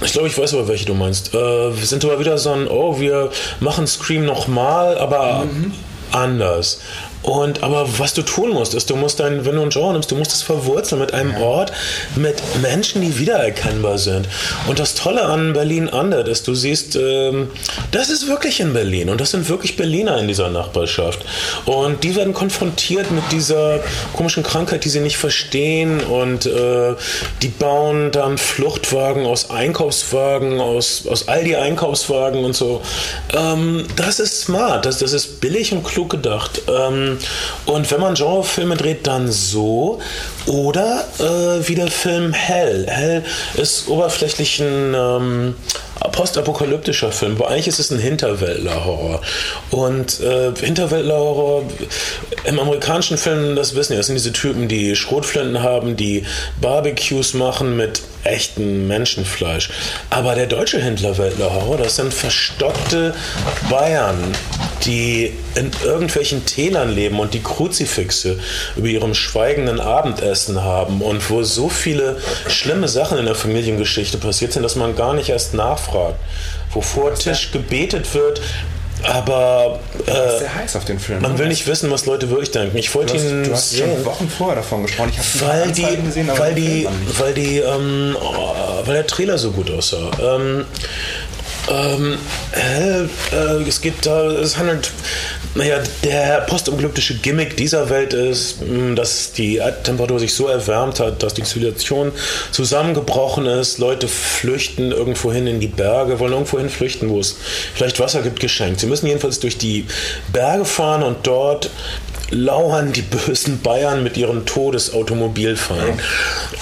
ich glaube, ich weiß aber, welche du meinst. Äh, wir sind aber wieder so ein, oh, wir machen Scream nochmal, aber mhm. anders. Und aber was du tun musst, ist, du musst dein, wenn du ein Genre nimmst, du musst es verwurzeln mit einem. Ort, mit Menschen, die wiedererkennbar sind. Und das Tolle an Berlin Under ist, du siehst, ähm, das ist wirklich in Berlin und das sind wirklich Berliner in dieser Nachbarschaft. Und die werden konfrontiert mit dieser komischen Krankheit, die sie nicht verstehen und äh, die bauen dann Fluchtwagen aus Einkaufswagen, aus, aus Aldi Einkaufswagen und so. Ähm, das ist smart, das, das ist billig und klug gedacht. Ähm, und wenn man Genrefilme dreht, dann so. Oder äh, wie der Film Hell. Hell ist oberflächlich ein ähm, postapokalyptischer Film, wo eigentlich ist es ein Hinterwäldler-Horror. Und äh, Hinterwäldler-Horror im amerikanischen Film, das wissen ja, das sind diese Typen, die Schrotflinten haben, die Barbecues machen mit echtem Menschenfleisch. Aber der deutsche Hinterwäldler-Horror, das sind verstockte Bayern, die in irgendwelchen Tälern leben und die Kruzifixe über ihrem schweigenden Abendessen haben und wo so viele schlimme Sachen in der Familiengeschichte passiert sind, dass man gar nicht erst nachfragt. Wo vor Tisch gebetet wird, aber äh, man ne? will nicht wissen, was Leute wirklich denken. Ich wollte ihn du hast schon Wochen vorher davon gesprochen. Ich habe Weil die, gesehen, weil die, weil die, ähm, oh, weil der Trailer so gut aussah. Ähm, ähm, äh, äh, es geht da, es handelt, naja, der postapokalyptische Gimmick dieser Welt ist, mh, dass die Erdtemperatur sich so erwärmt hat, dass die Zivilisation zusammengebrochen ist. Leute flüchten irgendwo hin in die Berge, wollen irgendwo hin flüchten, wo es vielleicht Wasser gibt, geschenkt. Sie müssen jedenfalls durch die Berge fahren und dort lauern die bösen Bayern mit ihren Todesautomobilfeinden.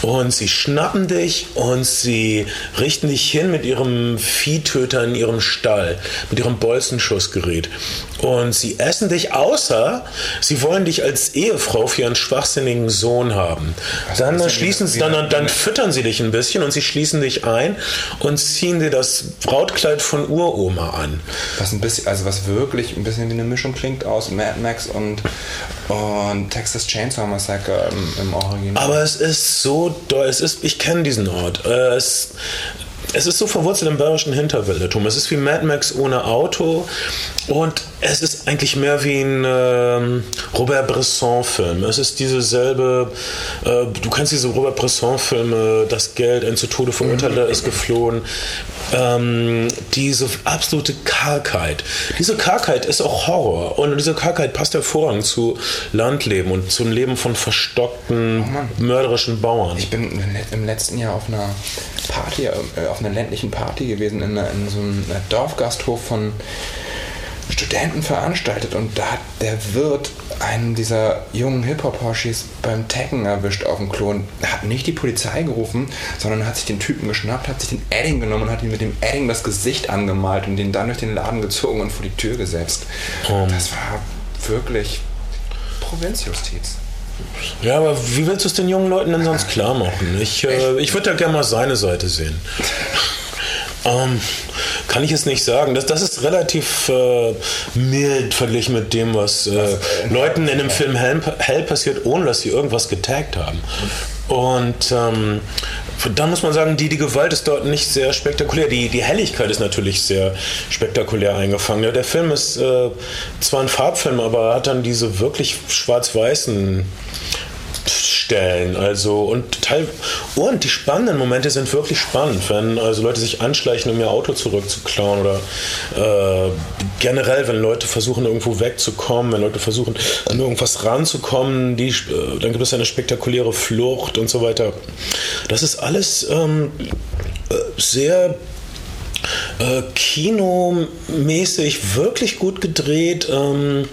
Und sie schnappen dich und sie richten dich hin mit ihrem Viehtöter in ihrem Stall, mit ihrem Bolzenschussgerät. Und sie essen dich außer, sie wollen dich als Ehefrau für ihren schwachsinnigen Sohn haben. Dann schließen sie, dann, dann füttern sie dich ein bisschen und sie schließen dich ein und ziehen dir das Brautkleid von Uroma an. Was ein bisschen, also was wirklich ein bisschen wie eine Mischung klingt aus Mad Max und, und Texas Chainsaw Massacre im, im Original. Aber es ist so doll, es ist, ich kenne diesen Ort. Äh, Es, es ist so verwurzelt im bayerischen Hinterwäldertum. Es ist wie Mad Max ohne Auto und es ist eigentlich mehr wie ein ähm, Robert Bresson-Film. Es ist diese selbe, äh, du kennst diese Robert Bresson-Filme, das Geld, ein zu Tode verurteilter ist geflohen. Ähm, diese absolute Kargheit. Diese Kargheit ist auch Horror und diese Kargheit passt hervorragend zu Landleben und zum Leben von verstockten, mörderischen Bauern. Ich bin im letzten Jahr auf einer Party, äh, auf einer ländlichen Party gewesen, in, einer, in so einem Dorfgasthof von Studenten veranstaltet und da hat der Wirt einen dieser jungen Hip-Hop-Horschis beim Taggen erwischt auf dem Klo und hat nicht die Polizei gerufen, sondern hat sich den Typen geschnappt, hat sich den Edding genommen und hat ihm mit dem Edding das Gesicht angemalt und den dann durch den Laden gezogen und vor die Tür gesetzt. Das war wirklich Provinzjustiz. Ja, aber wie willst du es den jungen Leuten denn sonst klar machen? Ich, äh, ich würde ja gerne mal seine Seite sehen. Ähm, kann ich es nicht sagen. Das, das ist relativ äh, mild verglichen mit dem, was äh, Leuten in dem Film Hell, Hell passiert, ohne dass sie irgendwas getaggt haben. Und ähm, dann muss man sagen, die, die Gewalt ist dort nicht sehr spektakulär. Die, die Helligkeit ist natürlich sehr spektakulär eingefangen. Ja, der Film ist äh, zwar ein Farbfilm, aber er hat dann diese wirklich schwarz-weißen Stellen. Also und Teil und die spannenden Momente sind wirklich spannend, wenn also Leute sich anschleichen, um ihr Auto zurückzuklauen oder äh, generell, wenn Leute versuchen irgendwo wegzukommen, wenn Leute versuchen an irgendwas ranzukommen, die, äh, dann gibt es eine spektakuläre Flucht und so weiter. Das ist alles ähm, äh, sehr äh, kinomäßig wirklich gut gedreht, ähm,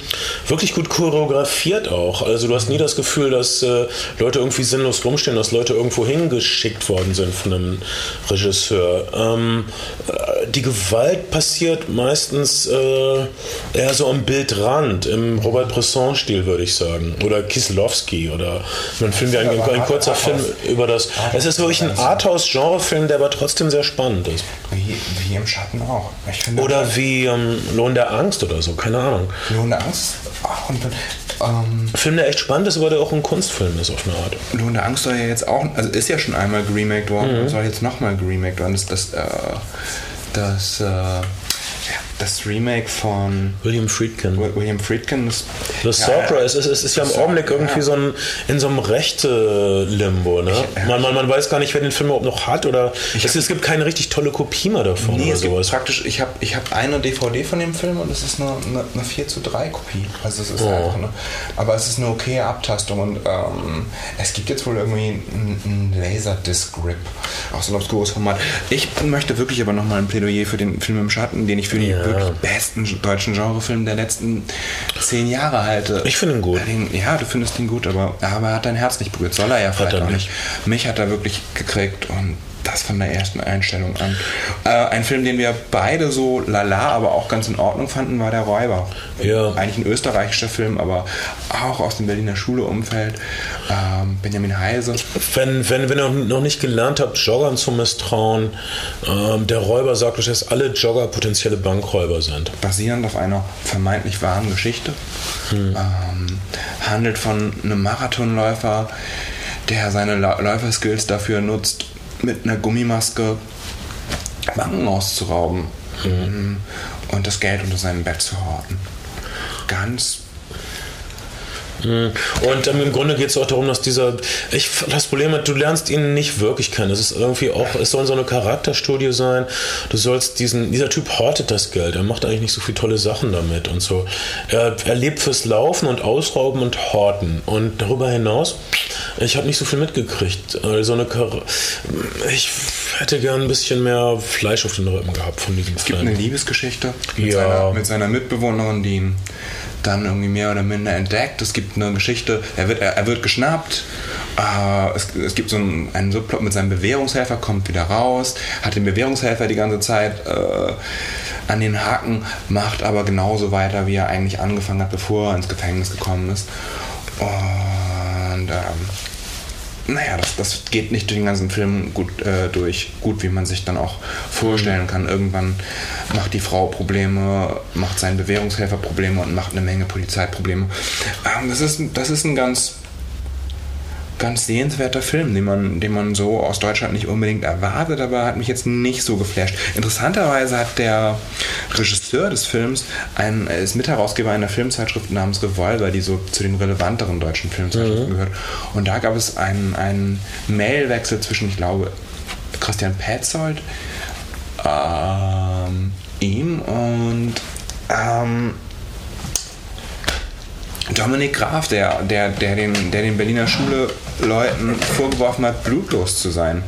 wirklich gut choreografiert auch. Also du hast nie das Gefühl, dass äh, Leute irgendwie sinnlos rumstehen, dass Leute irgendwo hingeschickt worden sind von einem Regisseur. Ähm, äh, die Gewalt passiert meistens äh, eher so am Bildrand, im Robert Bresson-Stil, würde ich sagen. Oder Kieslowski oder ein Film wie ein, ein, ein kurzer Film über das. Es ist wirklich ein Arthouse-Genre-Film, der aber trotzdem sehr spannend ist. Wie, wie im Schatten auch. Finde Oder wie ähm, Lohn der Angst oder so, keine Ahnung. Lohn der Angst. Ach, und, ähm, Film, der echt spannend ist, aber der auch ein Kunstfilm ist auf eine Art. Lohn der Angst soll ja jetzt auch, also ist ja schon einmal geremaked worden und soll jetzt nochmal geremaked werden. Das, das, äh, das, äh, das Remake von William Friedkin. Wi- William Friedkin ist. The Stalker, es, ist, es ist ja im Augenblick irgendwie ja. so ein, in so einem Rechte-Limbo. Ne? ja. Man, man, man weiß gar nicht, wer den Film überhaupt noch hat oder es, es gibt keine richtig tolle Kopie mehr davon Nee, oder sowas. praktisch, ich habe ich hab eine DVD von dem Film und es ist eine, eine, eine 4 zu 3 Kopie. Also es ist Oh. einfach eine, aber es ist eine okaye Abtastung und ähm, es gibt jetzt wohl irgendwie einen Laserdisc-Grip, auch so ein obskures Format. Ich möchte wirklich aber nochmal ein Plädoyer für den Film im Schatten, den ich für den Ja. Wirklich besten deutschen Genrefilm der letzten zehn Jahre halte. Ich finde ihn gut. Den, ja, du findest ihn gut, aber, aber er hat dein Herz nicht berührt. Soll er ja vielleicht er auch nicht. nicht. Mich hat er wirklich gekriegt und das von der ersten Einstellung an. Äh, ein Film, den wir beide so lala, aber auch ganz in Ordnung fanden, war Der Räuber. Ja. Eigentlich ein österreichischer Film, aber auch aus dem Berliner Schule-Umfeld. Ähm, Benjamin Heise. Wenn, wenn, wenn ihr noch nicht gelernt habt, Joggern zu misstrauen, ähm, der Räuber sagt euch, dass alle Jogger potenzielle Bankräuber sind. basierend auf einer vermeintlich wahren Geschichte. Ähm, handelt von einem Marathonläufer, der seine Läuferskills dafür nutzt, mit einer Gummimaske Banken auszurauben Mhm. und das Geld unter seinem Bett zu horten. Ganz Und ähm, im Grunde geht es auch darum, dass dieser. Ich, das Problem ist, du lernst ihn nicht wirklich kennen. Es ist irgendwie auch, es soll so eine Charakterstudie sein. Du sollst diesen, dieser Typ hortet das Geld. Er macht eigentlich nicht so viele tolle Sachen damit und so. Er, er lebt fürs Laufen und Ausrauben und Horten. Und darüber hinaus, ich habe nicht so viel mitgekriegt. Also eine ich hätte gern ein bisschen mehr Fleisch auf den Rippen gehabt von diesem Es gibt Film. eine Liebesgeschichte mit, Ja. seiner, mit seiner Mitbewohnerin, die ihn dann irgendwie mehr oder minder entdeckt. Es gibt eine Geschichte, er wird, er, er wird geschnappt. Äh, es, es gibt so einen, einen Subplot mit seinem Bewährungshelfer, kommt wieder raus, hat den Bewährungshelfer die ganze Zeit äh, an den Haken, macht aber genauso weiter, wie er eigentlich angefangen hat, bevor er ins Gefängnis gekommen ist. Und ähm, naja, das, das geht nicht den ganzen Film gut äh, durch, gut wie man sich dann auch vorstellen kann. Irgendwann macht die Frau Probleme, macht sein Bewährungshelfer Probleme und macht eine Menge Polizeiprobleme. Ähm, das, ist, das ist ein ganz, ganz sehenswerter Film, den man, den man so aus Deutschland nicht unbedingt erwartet, aber hat mich jetzt nicht so geflasht. Interessanterweise hat der Regisseur des Films ein, er ist Mitherausgeber einer Filmzeitschrift namens Revolver, die so zu den relevanteren deutschen Filmzeitschriften gehört. Und da gab es einen, einen Mailwechsel zwischen, ich glaube, Christian Petzold, ähm, ihm und ähm, Dominik Graf, der, der, der, den, der den Berliner Schule-Leuten vorgeworfen hat, blutlos zu sein.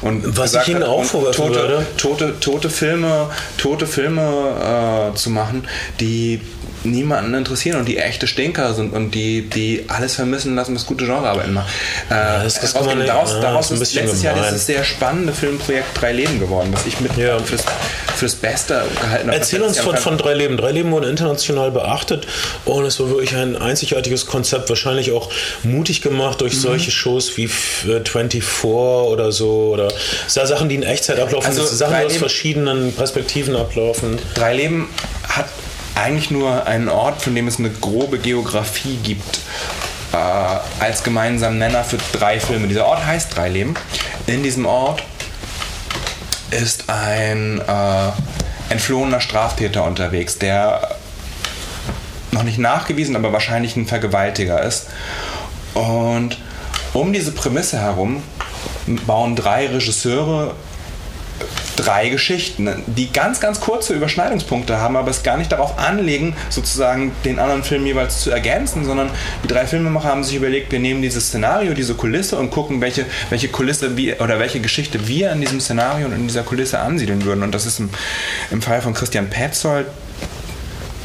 Und Was ich ihnen auch vorwerfen tote, würde. Tote, tote Filme, tote Filme äh, zu machen, die niemanden interessieren und die echte Stinker sind und die, die alles vermissen lassen, was gute Genrearbeiten machen. Äh, das- das kann man nicht- daraus, ja, daraus ist letztes Jahr gemein. dieses sehr spannende Filmprojekt Drei Leben geworden, was ich mit Ja. fürs, fürs Beste gehalten habe. Erzähl uns von, von Drei Leben. Drei Leben wurden international beachtet und es war wirklich ein einzigartiges Konzept, wahrscheinlich auch mutig gemacht durch solche Shows wie F- äh, 24 oder so oder Sachen, die in Echtzeit ablaufen, Also, Sachen, die aus verschiedenen Perspektiven ablaufen. Drei Leben hat eigentlich nur einen Ort, von dem es eine grobe Geografie gibt, äh, als gemeinsamen Nenner für drei Filme. Dieser Ort heißt Drei Leben. In diesem Ort ist ein äh, entflohener Straftäter unterwegs, der noch nicht nachgewiesen, aber wahrscheinlich ein Vergewaltiger ist. Und um diese Prämisse herum bauen drei Regisseure drei Geschichten, die ganz, ganz kurze Überschneidungspunkte haben, aber es gar nicht darauf anlegen, sozusagen den anderen Film jeweils zu ergänzen, sondern die drei Filmemacher haben sich überlegt, wir nehmen dieses Szenario, diese Kulisse und gucken, welche, welche Kulisse wir, oder welche Geschichte wir in diesem Szenario und in dieser Kulisse ansiedeln würden. Und das ist im, im Fall von Christian Petzold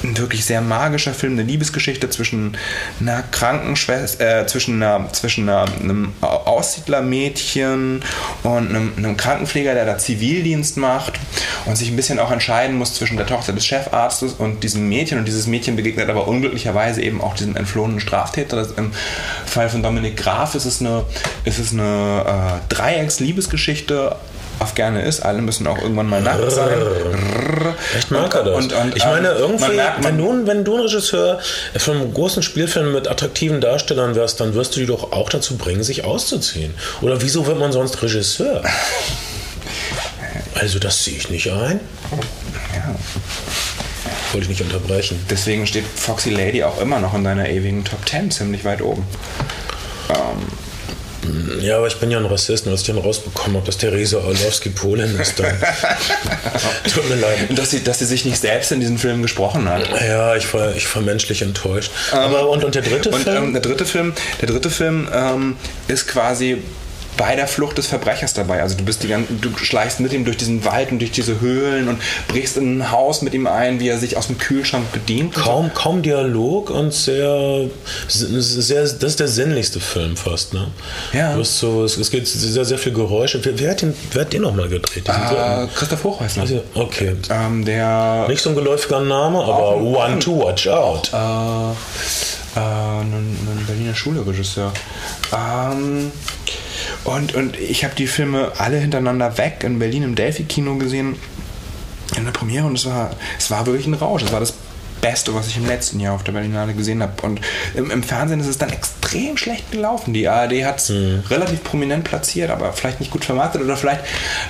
ein wirklich sehr magischer Film, eine Liebesgeschichte zwischen einer Krankenschwester, äh, zwischen, einer, zwischen einer, einem Aussiedlermädchen und einem, einem Krankenpfleger, der da Zivildienst macht und sich ein bisschen auch entscheiden muss zwischen der Tochter des Chefarztes und diesem Mädchen. Und dieses Mädchen begegnet aber unglücklicherweise eben auch diesem entflohenen Straftäter. Das Im Fall von Dominik Graf ist es eine, ist es eine äh, Dreiecks-Liebesgeschichte auf gerne ist. Alle müssen auch irgendwann mal nackt sein. Echt mag er das. Und, und, ich meine, ähm, irgendwie, man merkt, wenn, du, wenn du ein Regisseur von einem großen Spielfilm mit attraktiven Darstellern wärst, dann wirst du die doch auch dazu bringen, sich auszuziehen. Oder wieso wird man sonst Regisseur? Also das sehe ich nicht ein. ja. Wollte ich nicht unterbrechen. Deswegen steht Foxy Lady auch immer noch in deiner ewigen Top 10 ziemlich weit oben. Ähm, Ja, aber ich bin ja ein Rassist und als ich dann rausbekommen habe, dass Theresa Orlowski Polin ist, dann *laughs* tut mir leid. dass, sie, dass sie sich nicht selbst in diesen Film gesprochen hat. Ja, ich war, ich war menschlich enttäuscht. aber und, und der dritte Und Film? ähm, der dritte Film, der dritte Film ähm, ist quasi bei der Flucht des Verbrechers dabei. Also du bist die ganze, du schleichst mit ihm durch diesen Wald und durch diese Höhlen und brichst in ein Haus mit ihm ein, wie er sich aus dem Kühlschrank bedient. Kaum, kaum Dialog und sehr, sehr, das ist der sinnlichste Film fast, ne? Ja. Du hast so, es, es geht sehr, sehr viel Geräusche. Wer, wer hat den, wer hat den nochmal gedreht? Äh, Christoph Hochhäusler. Also, okay. Ähm, der Nicht so ein geläufiger Name, aber One to Watch Out. äh, äh, ein, ein Berliner Schulregisseur. Ähm, und, und ich habe die Filme alle hintereinander weg in Berlin im Delphi-Kino gesehen in der Premiere und es war, es war wirklich ein Rausch. Es war das Beste, was ich im letzten Jahr auf der Berlinale gesehen habe. Und im, im Fernsehen ist es dann extrem schlecht gelaufen. Die ARD hat es Mhm. relativ prominent platziert, aber vielleicht nicht gut vermarktet oder vielleicht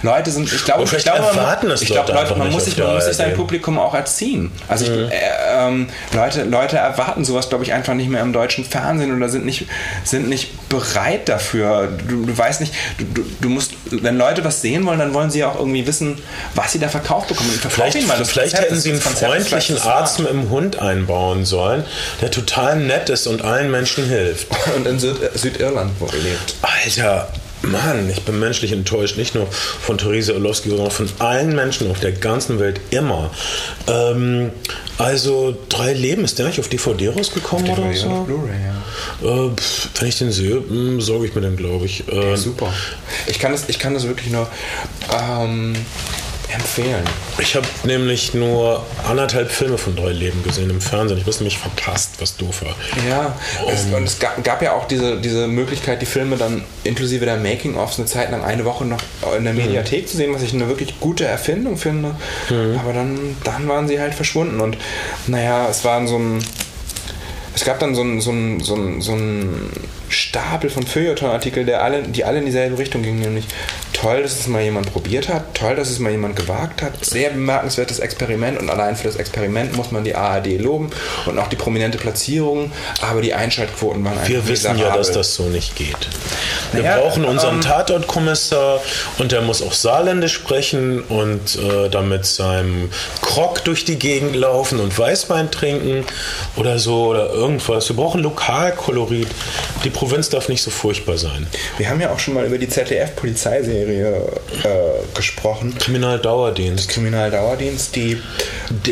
Leute sind, ich glaube, ich glaube, man, es ich glaube, Leute man muss sich, man der muss sich sein. Publikum auch erziehen. Also ich, Mhm. äh, ähm, Leute, Leute erwarten sowas, glaube ich, einfach nicht mehr im deutschen Fernsehen oder sind nicht, sind nicht bereit dafür. Du, du weißt nicht, du, du, musst, wenn Leute was sehen wollen, dann wollen sie ja auch irgendwie wissen, was sie da verkauft bekommen. Vielleicht, vielleicht hätten sie einen freundlichen Arzt mit einem Hund einbauen sollen, der total nett ist und allen Menschen hilft. *laughs* Und in Süd Südirland wo er lebt. Alter, Mann, ich bin menschlich enttäuscht, nicht nur von Therese Orlowski, sondern von allen Menschen auf der ganzen Welt immer. Ähm, also, drei Leben, ist der nicht auf DVD rausgekommen oder DVD so? oder Blu-ray, ja. Äh, pff, wenn ich den sehe, mh, sorge ich mir den, glaube ich. Äh, Super. Ich kann das, ich kann das wirklich nur ähm, empfehlen. ich habe nämlich nur anderthalb Filme von drei Leben gesehen im Fernsehen. Ich habe es nämlich verpasst, was doof war. Ja, es, und es gab, gab ja auch diese, diese Möglichkeit, die Filme dann inklusive der Making-ofs eine Zeit lang eine Woche noch in der Mediathek zu sehen, was ich eine wirklich gute Erfindung finde. Aber dann, dann waren sie halt verschwunden und naja, es war so ein. Es gab dann so ein, so ein, so ein, so ein Stapel von Feuilleton-Artikeln, alle, die alle in dieselbe Richtung gingen, nämlich toll, dass es mal jemand probiert hat, toll, dass es mal jemand gewagt hat, sehr bemerkenswertes Experiment und allein für das Experiment muss man die ARD loben und auch die prominente Platzierung, aber die Einschaltquoten waren einfach Wir wissen ja, dass das so nicht geht. Wir Naja, brauchen unseren ähm, Tatortkommissar und der muss auch Saarländisch sprechen und äh, damit seinem Krog durch die Gegend laufen und Weißwein trinken oder so oder irgendwas. Wir brauchen Lokalkolorit. Die Provinz darf nicht so furchtbar sein. Wir haben ja auch schon mal über die ZDF-Polizeiserie äh, gesprochen. Kriminaldauerdienst. Kriminaldauerdienst, die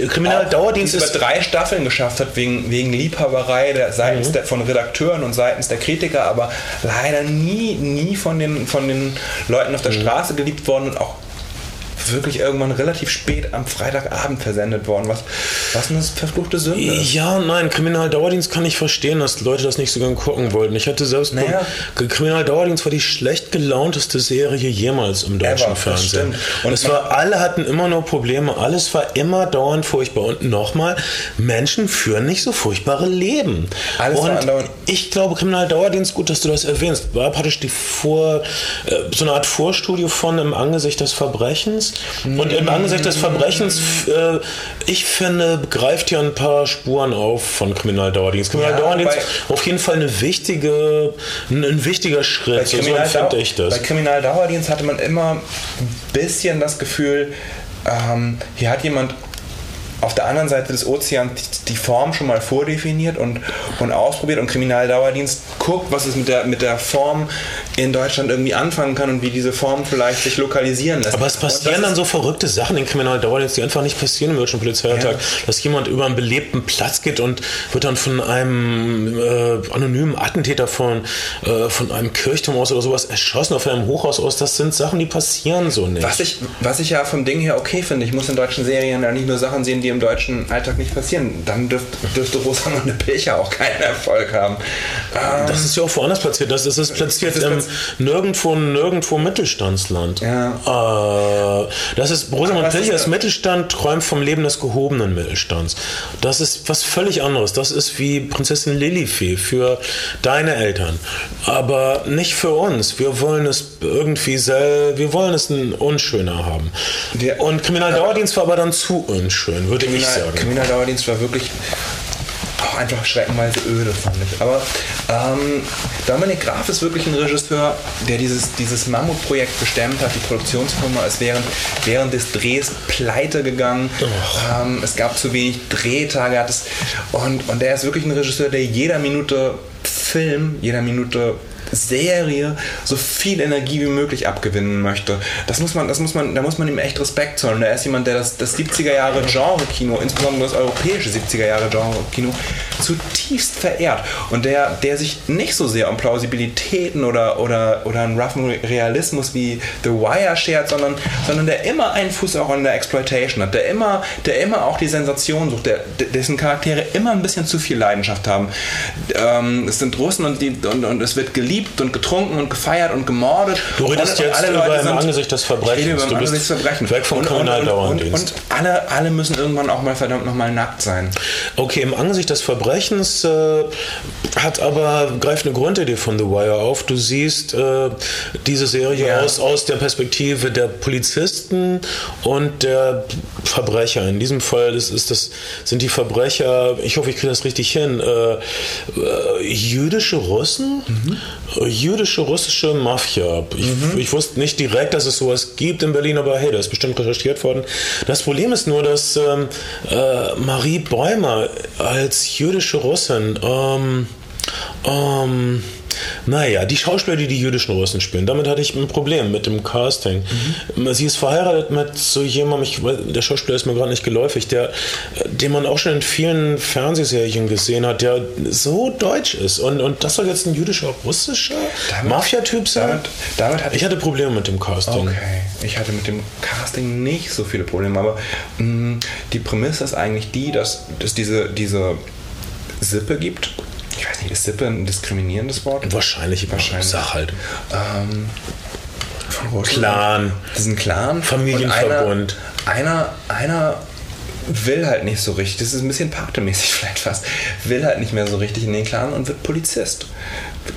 Kriminaldauerdienst die ist über drei Staffeln geschafft hat, wegen, wegen Liebhaberei der, Mhm. seitens der, von Redakteuren und seitens der Kritiker, aber leider nie, nie von den, von den Leuten Mhm. auf der Straße geliebt worden und auch wirklich irgendwann relativ spät am Freitagabend versendet worden. Was, was eine verfluchte Sünde. Ja, nein, Kriminaldauerdienst kann ich verstehen, dass Leute das nicht so gern gucken wollten. Ich hatte selbst. Naja. Kriminaldauerdienst war die schlecht gelaunteste Serie jemals im deutschen Ever, das Fernsehen. stimmt. Und es war, alle hatten immer nur Probleme, alles war immer dauernd furchtbar. Und nochmal, Menschen führen nicht so furchtbare Leben. Alles Und ich glaube, Kriminaldauerdienst, gut, dass du das erwähnst, war praktisch die Vor, äh, so eine Art Vorstudio von Im Angesicht des Verbrechens. Und im Angesicht des Verbrechens, äh, ich finde, greift hier ein paar Spuren auf von Kriminaldauerdienst. Kriminaldauerdienst bei- auf jeden Fall eine wichtige, ein, ein wichtiger Schritt. So, empfinde ich das. Bei Kriminaldauerdienst hatte man immer ein bisschen das Gefühl, ähm, hier hat jemand auf der anderen Seite des Ozeans die, Form schon mal vordefiniert und, und ausprobiert und Kriminaldauerdienst guckt, was es mit der, mit der Form in Deutschland irgendwie anfangen kann und wie diese Form vielleicht sich lokalisieren lässt. Aber es passieren dann so verrückte Sachen in Kriminaldauerdienst, die einfach nicht passieren im deutschen Polizeialltag. Ja. Dass jemand über einen belebten Platz geht und wird dann von einem äh, anonymen Attentäter von, äh, von einem Kirchturm aus oder sowas erschossen auf einem Hochhaus aus. Das sind Sachen, die passieren so nicht. Was ich, was ich ja vom Ding her okay finde, ich muss in deutschen Serien ja nicht nur Sachen sehen, die im deutschen Alltag nicht passieren. Dann dürft, dürfte Rosamunde Pilcher auch keinen Erfolg haben. Ähm, Das ist ja auch woanders platziert. Das ist es platziert Das ist im platz- nirgendwo, nirgendwo Mittelstandsland. Ja. Äh, das ist Rosamund was ist das? Mittelstand träumt vom Leben des gehobenen Mittelstands. Das ist was völlig anderes. Das ist wie Prinzessin Lilifee für deine Eltern. Aber nicht für uns. Wir wollen es irgendwie sel wir wollen es ein unschöner haben. Der- Und Kriminaldauerdienst war aber dann zu unschön, würde ich Kriminal, sagen. Kriminaldauerdienst war wirklich auch einfach schreckenweise öde, fand ich. Aber ähm, Dominik Graf ist wirklich ein Regisseur, der dieses, dieses Mammutprojekt gestemmt hat. Die Produktionsfirma ist während, während des Drehs pleite gegangen. Ähm, es gab zu wenig Drehtage. Hat es, und, und er ist wirklich ein Regisseur, der jeder Minute Film, jeder Minute Serie so viel Energie wie möglich abgewinnen möchte. Das muss man, das muss man, da muss man ihm echt Respekt zollen. Er ist jemand, der das, das 70er Jahre Genre-Kino, insbesondere das europäische 70er Jahre Genre-Kino, zutiefst verehrt und der, der sich nicht so sehr um Plausibilitäten oder, oder, oder einen roughen Realismus wie The Wire schert, sondern, sondern der immer einen Fuß auch in der Exploitation hat, der immer, der immer auch die Sensation sucht, der, dessen Charaktere immer ein bisschen zu viel Leidenschaft haben. Ähm, es sind Russen und, die, und, und es wird geliebt und getrunken und gefeiert und gemordet. Du redest und, jetzt und über im Angesicht des Verbrechens. Über Du Angesicht des Verbrechens. weg vom und, und, und, und, Kriminaldauerdienst. und alle, alle müssen irgendwann auch mal verdammt nochmal nackt sein. Okay, im Angesicht des Verbrechens äh, hat aber greift eine Grundidee von The Wire auf. Du siehst äh, diese Serie Ja. aus, aus der Perspektive der Polizisten und der Verbrecher. In diesem Fall ist, ist das, sind die Verbrecher, ich hoffe, ich kriege das richtig hin, äh, äh, jüdische Russen, äh, jüdische russische Mafia. Ich, ich wusste nicht direkt, dass es sowas gibt in Berlin, aber hey, da ist bestimmt recherchiert worden. Das Problem ist nur, dass ähm, äh, Marie Bäumer als jüdische Russin ähm, ähm, naja, die Schauspieler, die die jüdischen Russen spielen, damit hatte ich ein Problem mit dem Casting. Sie ist verheiratet mit so jemandem, ich, der Schauspieler ist mir gerade nicht geläufig, der, den man auch schon in vielen Fernsehserien gesehen hat, der so deutsch ist. Und, und das soll jetzt ein jüdischer, russischer Mafia-Typ sein? Damit, damit hatte ich hatte Probleme mit dem Casting. Okay, ich hatte mit dem Casting nicht so viele Probleme, aber mh, die Prämisse ist eigentlich die, dass es diese, diese Sippe gibt. Ich weiß nicht, ist Sippe ein diskriminierendes Wort? Wahrscheinlich, Wahrscheinlich. Sag halt. Ähm. Clan. Diesen Clan. Familienverbund. Und Einer, einer, einer will halt nicht so richtig, das ist ein bisschen patemäßig *laughs* vielleicht fast, will halt nicht mehr so richtig in den Clan und wird Polizist.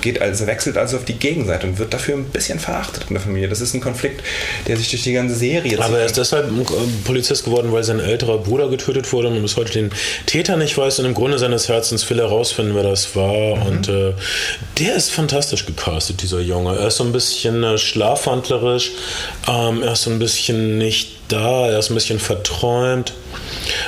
Geht also, wechselt also auf die Gegenseite und wird dafür ein bisschen verachtet in der Familie. Das ist ein Konflikt, der sich durch die ganze Serie zieht. Aber er ist deshalb äh, Polizist geworden, weil sein älterer Bruder getötet wurde und man bis heute den Täter nicht weiß und im Grunde seines Herzens will er herausfinden, wer das war. Mhm. Und äh, der ist fantastisch gecastet, dieser Junge. Er ist so ein bisschen äh, schlafwandlerisch, ähm, er ist so ein bisschen nicht da, er ist ein bisschen verträumt.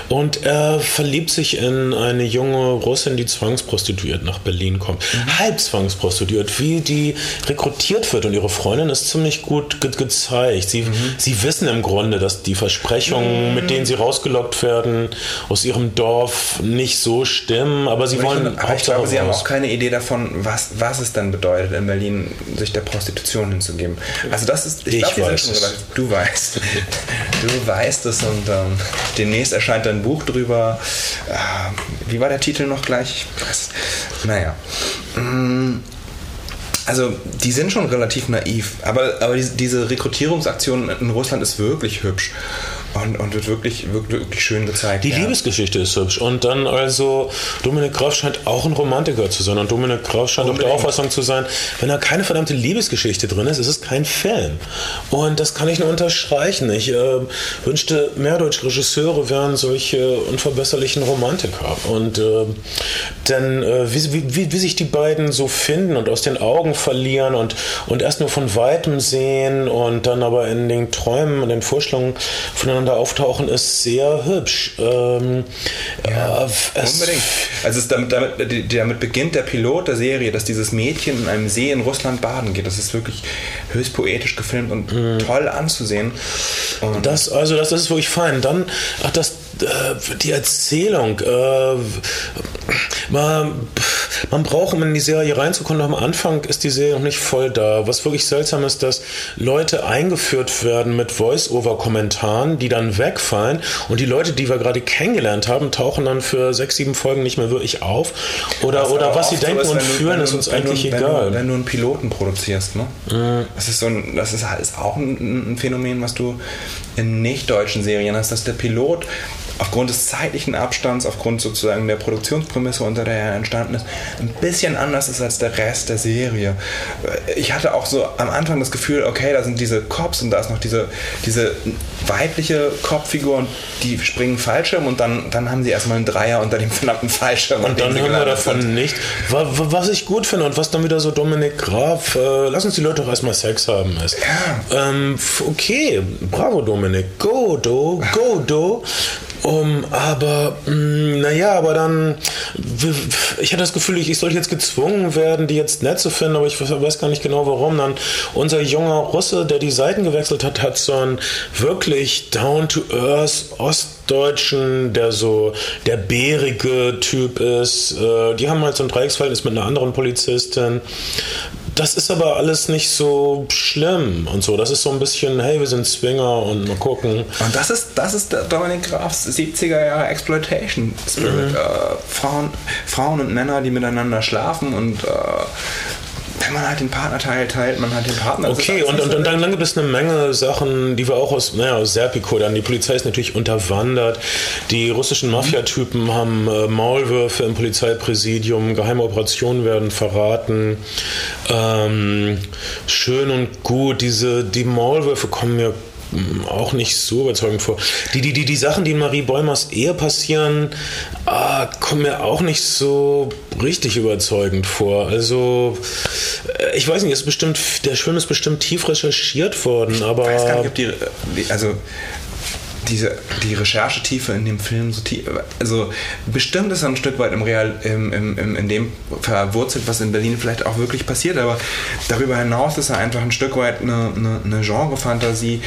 Und er verliebt sich in eine junge Russin, die zwangsprostituiert nach Berlin kommt. Halb zwangsprostituiert, wie die rekrutiert wird. Und ihre Freundin ist ziemlich gut ge gezeigt. Sie, sie wissen im Grunde, dass die Versprechungen, mit denen sie rausgelockt werden, aus ihrem Dorf nicht so stimmen. Aber sie wollen aber ich glaube, sie haben auch keine Idee davon, was, was es dann bedeutet, in Berlin sich der Prostitution hinzugeben. Also das ist, Ich glaub, die sind weiß Du weißt. *laughs* Du weißt es und ähm, demnächst erscheint ein Buch drüber. Äh, wie war der Titel noch gleich? Naja. Mm, Also, die sind schon relativ naiv, aber, aber diese Rekrutierungsaktion in Russland ist wirklich hübsch und, und wird wirklich, wirklich, wirklich schön gezeigt. Die ja. Liebesgeschichte ist hübsch. Und dann also, Dominik Graf scheint auch ein Romantiker zu sein. Und Dominik Graf scheint auch der Unbedingt. Auffassung zu sein, wenn da keine verdammte Liebesgeschichte drin ist, ist es kein Film. Und das kann ich nur unterstreichen. Ich äh, wünschte, mehr deutsche Regisseure wären solche unverbesserlichen Romantiker. Und äh, denn äh, wie, wie, wie, wie sich die beiden so finden und aus den Augen verlieren und, und erst nur von weitem sehen und dann aber in den Träumen und den Vorstellungen voneinander auftauchen, ist sehr hübsch. Ähm, ja, es, Unbedingt. Also damit, damit, damit beginnt der Pilot der Serie, dass dieses Mädchen in einem See in Russland baden geht. Das ist wirklich höchst poetisch gefilmt und toll anzusehen. Und Das, also das ist wirklich fein. Dann, ach, das, äh, die Erzählung. Äh, man, man braucht, um in die Serie reinzukommen, am Anfang ist die Serie noch nicht voll da. Was wirklich seltsam ist, dass Leute eingeführt werden mit Voice-Over-Kommentaren, die dann wegfallen. Und die Leute, die wir gerade kennengelernt haben, tauchen dann für sechs, sieben Folgen nicht mehr wirklich auf. Oder, ist oder was sie oft so, denken dass und wenn du- ist uns eigentlich du, wenn egal. Du, wenn du einen Piloten produzierst, ne? Das ist so ein, das ist, halt- ist auch ein, ein Phänomen, was du in nicht-deutschen Serien hast, dass der Pilot aufgrund des zeitlichen Abstands, aufgrund sozusagen der Produktionsprämisse, unter der er entstanden ist, ein bisschen anders ist als der Rest der Serie. Ich hatte auch so am Anfang das Gefühl, okay, da sind diese Cops und da ist noch diese, diese weibliche Cop-Figur und die springen Fallschirm und dann, dann haben sie erstmal einen Dreier unter dem verdammten Fallschirm. Und dann hören wir gelandet sind. davon nicht. Wa- wa- Was ich gut finde und was dann wieder so Dominik Graf, äh, lass uns die Leute doch erstmal Sex haben ist. Ähm, f- okay, bravo Dominik, go do, go do. Um, aber, mh, naja, aber dann, ich hatte das Gefühl, ich, ich sollte jetzt gezwungen werden, die jetzt nett zu finden, aber ich weiß gar nicht genau warum. Dann unser junger Russe, der die Seiten gewechselt hat, hat so einen wirklich down-to-earth Ostdeutschen, der so der bärige Typ ist. Äh, Die haben halt so ein Dreiecksverhältnis mit einer anderen Polizistin. Das ist aber alles nicht so schlimm und so. Das ist so ein bisschen, hey, wir sind Swinger und mal gucken. Und das ist, das ist der Dominik Grafs 70er Jahre Exploitation Spirit. Äh, Frauen, Frauen und Männer, die miteinander schlafen und äh, wenn man halt den Partnerteil teilt, man hat den Partner. Okay, und, und, und dann, gibt es eine Menge Sachen, die wir auch aus, naja, aus Serpico dann. Die Polizei ist natürlich unterwandert. Die russischen Mafiatypen haben äh, Maulwürfe im Polizeipräsidium, geheime Operationen werden verraten. Ähm, schön und gut, diese, die Maulwürfe kommen mir auch nicht so überzeugend vor. Die, die, die, die Sachen, die in Marie Bäumers Ehe passieren, ah, kommen mir auch nicht so richtig überzeugend vor. Also, äh, ich weiß nicht, ist bestimmt, der Film ist bestimmt tief recherchiert worden, aber. Ich weiß gar nicht, ob die, die also diese, die Recherchetiefe in dem Film so tief, also bestimmt ist er ein Stück weit im Real, im, im, im, in dem verwurzelt, was in Berlin vielleicht auch wirklich passiert, aber darüber hinaus ist er einfach ein Stück weit eine, eine, eine Genrefantasie,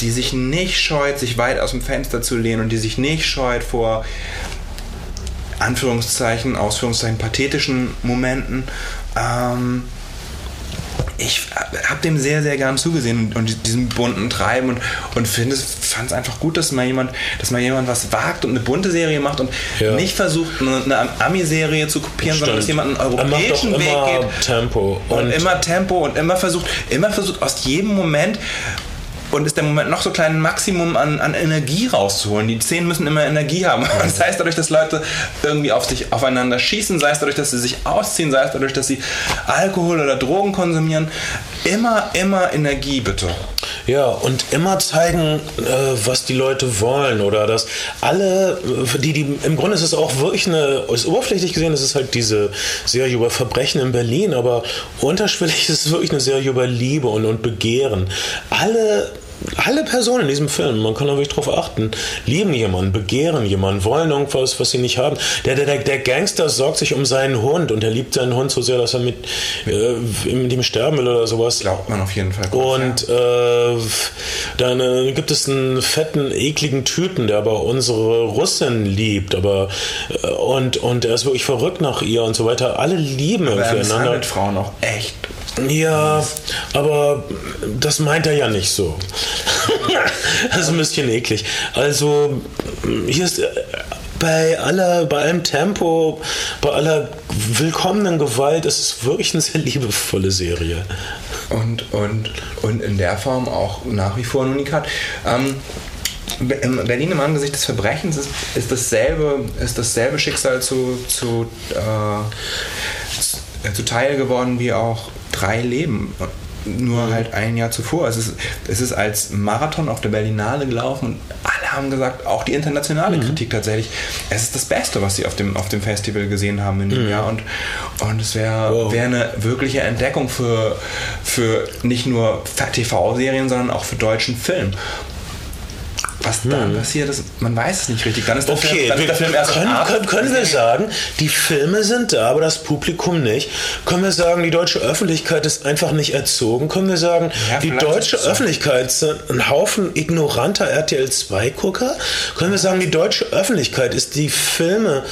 die sich nicht scheut, sich weit aus dem Fenster zu lehnen und die sich nicht scheut vor Anführungszeichen, Ausführungszeichen, pathetischen Momenten. Ähm, ich habe dem sehr, sehr gern zugesehen und diesem bunten Treiben und, und finde es, fand es einfach gut, dass mal jemand, dass mal jemand was wagt und eine bunte Serie macht und Ja. nicht versucht, eine, eine Ami-Serie zu kopieren, sondern dass jemand einen europäischen Weg immer geht Tempo. und, Und, immer Tempo und immer versucht, immer versucht aus jedem Moment und ist der Moment noch so klein ein Maximum an, an Energie rauszuholen. Die Szenen müssen immer Energie haben. Sei es dadurch, dass Leute irgendwie auf sich aufeinander schießen, sei es dadurch, dass sie sich ausziehen, sei es dadurch, dass sie Alkohol oder Drogen konsumieren. Immer, immer Energie bitte. Ja, und immer zeigen, äh, was die Leute wollen oder dass alle, äh, die, die, im Grunde ist es auch wirklich eine, ist oberflächlich gesehen, ist es halt diese Serie über Verbrechen in Berlin, aber unterschwellig *laughs* ist es wirklich eine Serie über Liebe und, und Begehren. Alle alle Personen in diesem Film, man kann da wirklich drauf achten, lieben jemanden, begehren jemanden, wollen irgendwas, was sie nicht haben. Der, der, der Gangster sorgt sich um seinen Hund und er liebt seinen Hund so sehr, dass er mit, äh, mit ihm sterben will oder sowas. Glaubt man auf jeden Fall. kurz, Und äh, dann äh, gibt es einen fetten, ekligen Typen, der aber unsere Russin liebt, aber äh, und, und er ist wirklich verrückt nach ihr und so weiter. Alle lieben ja. Aber er irgendwie einander. misshandelt Frauen auch echt. Ja, aber das meint er ja nicht so. *laughs* das ist ein bisschen eklig. Also, hier ist äh, bei aller, bei allem Tempo, bei aller willkommenen Gewalt, es ist wirklich eine sehr liebevolle Serie. Und, und, und in der Form auch nach wie vor ein Unikat. Ähm, in Berlin im Angesicht des Verbrechens ist, ist, dasselbe, ist dasselbe Schicksal zu, zu, äh, zuteil geworden wie auch drei Leben. Nur halt ein Jahr zuvor. Es ist, es ist als Marathon auf der Berlinale gelaufen und alle haben gesagt, auch die internationale Kritik tatsächlich, es ist das Beste, was sie auf dem, auf dem Festival gesehen haben in dem Jahr. Und, und es wäre Wow. wär eine wirkliche Entdeckung für, für nicht nur TV-Serien, sondern auch für deutschen Film. Was dann passiert ist, man weiß es nicht richtig. Dann ist der Okay, Film, dann ist der Film erst können, können, können wir sagen, die Filme sind da, aber das Publikum nicht. Können wir sagen, die deutsche Öffentlichkeit ist einfach nicht erzogen? Können wir sagen, Ja, die deutsche ist so. Öffentlichkeit sind ein Haufen ignoranter RTL 2-Gucker? Können wir sagen, die deutsche Öffentlichkeit ist die Filme,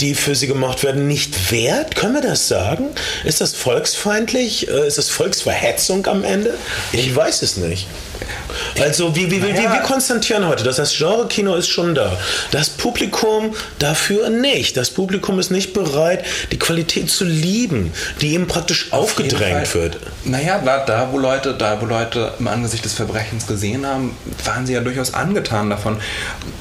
die für sie gemacht werden, nicht wert? Können wir das sagen? Ist das volksfeindlich? Äh, Ist das Volksverhetzung am Ende? Ich weiß es nicht. Also, wie, wie, wie, Naja. wir konstatieren heute, dass das Genre-Kino ist schon da. Das Publikum dafür nicht. Das Publikum ist nicht bereit, die Qualität zu lieben, die ihm praktisch aufgedrängt Fall. wird. Naja, da, da, wo Leute, da, wo Leute im Angesicht des Verbrechens gesehen haben, waren sie ja durchaus angetan davon.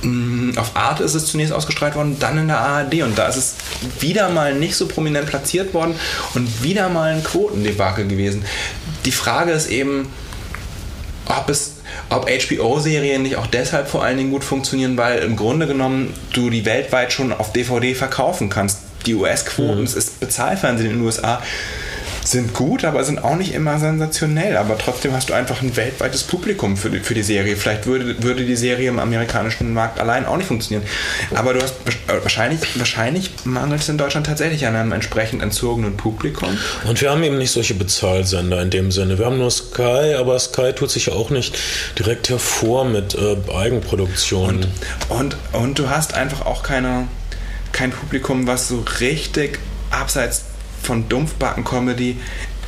Mm, Auf Arte ist es zunächst ausgestrahlt worden, dann in der ARD und da ist es wieder mal nicht so prominent platziert worden und wieder mal ein Quotendebakel gewesen. Die Frage ist eben, ob es ob HBO-Serien nicht auch deshalb vor allen Dingen gut funktionieren, weil im Grunde genommen du die weltweit schon auf DVD verkaufen kannst. Die US-Quoten, es ist Bezahlfernsehen in den USA, sind gut, aber sind auch nicht immer sensationell. Aber trotzdem hast du einfach ein weltweites Publikum für die, für die Serie. Vielleicht würde, würde die Serie im amerikanischen Markt allein auch nicht funktionieren. Aber du hast wahrscheinlich, wahrscheinlich mangelt es in Deutschland tatsächlich an einem entsprechend entzogenen Publikum. Und wir haben eben nicht solche Bezahlsender in dem Sinne. Wir haben nur Sky, aber Sky tut sich ja auch nicht direkt hervor mit äh, Eigenproduktionen. Und, und, und du hast einfach auch keine, kein Publikum, was so richtig abseits von Dumpfbacken-Comedy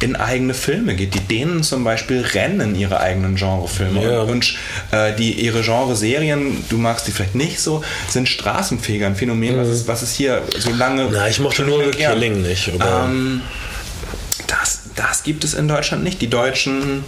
in eigene Filme geht. Die Dänen zum Beispiel rennen ihre eigenen Genrefilme Ja. und, äh, die ihre Genre-Serien, du magst die vielleicht nicht so, sind straßenfähiger. Ein Phänomen, was, es, was es hier so lange. Na, ich mochte nur. Killing nicht. Ähm, das, das gibt es in Deutschland nicht. Die Deutschen,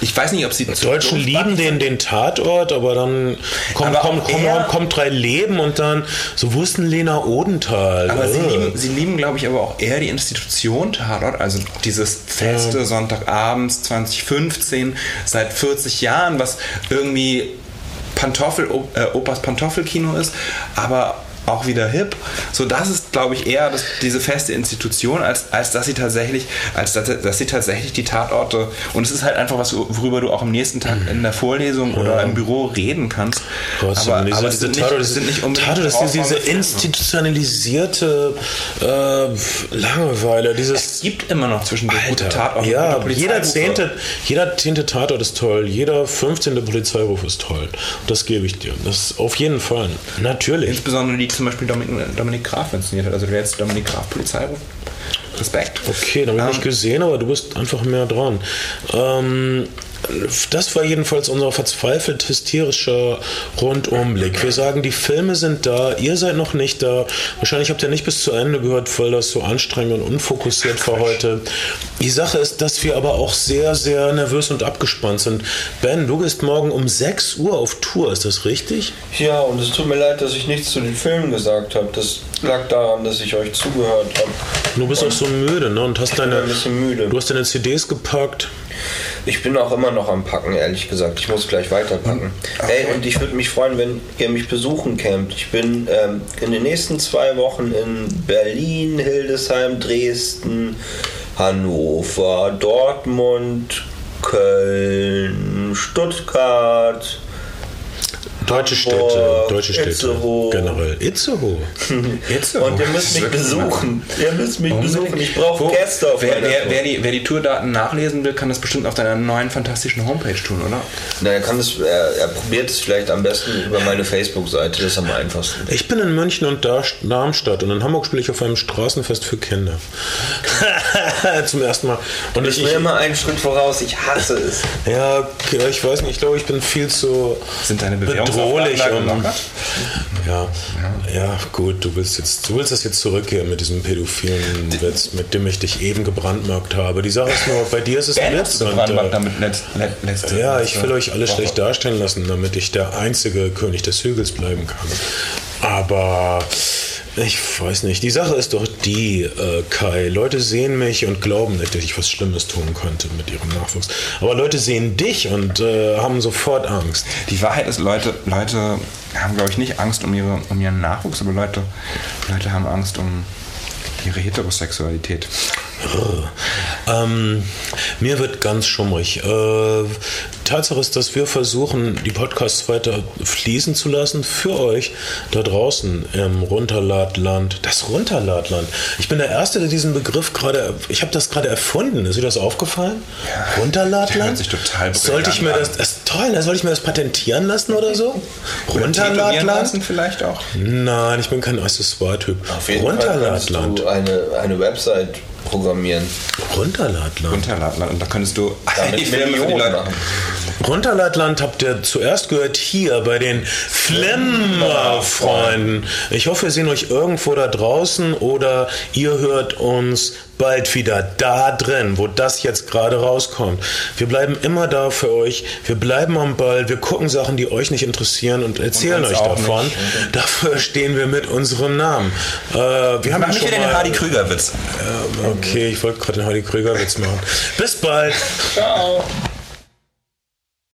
ich weiß nicht, ob sie die Deutschen lieben den, den Tatort, aber dann kommt, Aber kommt, kommt, kommt drei Leben und dann so denn Lena Odenthal? Aber sie Äh. lieben, sie lieben, glaube ich, aber auch eher die Institution Tatort, also dieses feste Sonntagabends 2015, seit 40 Jahren, was irgendwie Pantoffel, äh, Opas Pantoffelkino ist, aber auch wieder hip. So, das ist, glaube ich, eher das, diese feste Institution, als, als dass sie tatsächlich, als dass, dass sie tatsächlich die Tatorte und es ist halt einfach was, worüber du auch am nächsten Tag in der Vorlesung oder im Büro reden kannst. Trotzdem, aber, diese, aber es diese sind nicht, Tatort, es sind nicht unbedingt Tatort ist diese, institutionalisierte äh, Langeweile, dieses Es gibt immer noch zwischendurch gute Alter, Tatorte. ja, gute jeder zehnte, jeder zehnte Tatort ist toll, jeder 15. Polizeiruf ist toll. Das gebe ich dir. Das auf jeden Fall. Natürlich. Insbesondere die zum Beispiel Dominik, Dominik Graf inszeniert hat. Also der jetzt Dominik Graf Polizeiruf. Respekt. Okay, dann habe ich Ähm, nicht gesehen, aber du bist einfach mehr dran. Ähm, das war jedenfalls unser verzweifelt hysterischer Rundumblick. Wir sagen, die Filme sind da, ihr seid noch nicht da. Wahrscheinlich habt ihr nicht bis zu Ende gehört, weil das so anstrengend und unfokussiert war heute. Die Sache ist, dass wir aber auch sehr, sehr nervös und abgespannt sind. Ben, du gehst morgen um 6 Uhr auf Tour, ist das richtig? Ja, und es tut mir leid, dass ich nichts zu den Filmen gesagt habe. Das lag daran, dass ich euch zugehört habe. Du bist auch so müde, ne? Und hast deine, ein bisschen müde. du hast deine CDs gepackt. Ich bin auch immer noch am Packen, ehrlich gesagt. Ich muss gleich weiterpacken. Ey, und ich würde mich freuen, wenn ihr mich besuchen kämt. Ich bin ähm, in den nächsten zwei Wochen in Berlin, Hildesheim, Dresden, Hannover, Dortmund, Köln, Stuttgart. Deutsche Städte, deutsche Städte. Itzehoe. Generell. Itzehoe. *laughs* Itzehoe. Und ihr müsst mich Das besuchen. Ihr müsst mich besuchen. Ich brauche Gäste auf wer, wer, wer, die, wer die Tourdaten nachlesen will, kann das bestimmt auf deiner neuen fantastischen Homepage tun, oder? Na, er, kann es, er, er probiert es vielleicht am besten über meine Facebook-Seite. Das ist am einfachsten. Ich bin in München und Dar- Darmstadt und in Hamburg spiele ich auf einem Straßenfest für Kinder. *laughs* Zum ersten Mal. Und Ich ich, bin immer einen Schritt voraus. Ich hasse es. ja, ich weiß nicht, ich glaube, ich bin viel zu Sind deine bedrohlich. Um, gelockert? ja, ja, gut, du willst jetzt, du willst das jetzt zurückgehen mit diesem pädophilen Witz, mit dem ich dich eben gebrandmarkt habe. Die Sache ist nur, bei dir ist es ein Witz. und, äh, Ja, ich will euch alle Woche. schlecht darstellen lassen, damit ich der einzige König des Hügels bleiben kann. Aber ich weiß nicht. Die Sache ist doch die, äh, Kai. Leute sehen mich und glauben nicht, dass ich was Schlimmes tun könnte mit ihrem Nachwuchs. Aber Leute sehen dich und äh, haben sofort Angst. Die Wahrheit ist, Leute, Leute haben, glaube ich, nicht Angst um, ihre, um ihren Nachwuchs, aber Leute, Leute haben Angst um ihre Heterosexualität. Ähm, mir wird ganz schummrig. Äh, Tatsache ist, dass wir versuchen, die Podcasts weiter fließen zu lassen für euch da draußen im Runterladland. Das Runterladland. Ich bin der Erste, der diesen Begriff gerade, ich habe das gerade erfunden. Ist dir das aufgefallen? der Runterladland? hört sich total Sollte ich mir das, das ist toll, da sollte ich mir das patentieren lassen oder so? Runterladland? lassen vielleicht auch. Nein, ich bin kein Accessoire-Typ. Auf jeden Fall kannst Runterladland. du eine, eine Website programmieren. Runterladland. Runterladen und da könntest du Damit *laughs* Millionen machen. Runterladland habt ihr zuerst gehört hier bei den Flimmer-Freunden. Ich hoffe, wir sehen euch irgendwo da draußen oder ihr hört uns bald wieder da drin, wo das jetzt gerade rauskommt. Wir bleiben immer da für euch. Wir bleiben am Ball. Wir gucken Sachen, die euch nicht interessieren und erzählen uns euch davon. nicht. Dafür stehen wir mit unserem Namen. Äh, wir haben Mach schon wieder den mal, Hardy Krüger-Witz. äh, Okay, ich wollte gerade den Hardy Krüger Witz machen. Bis bald. Ciao.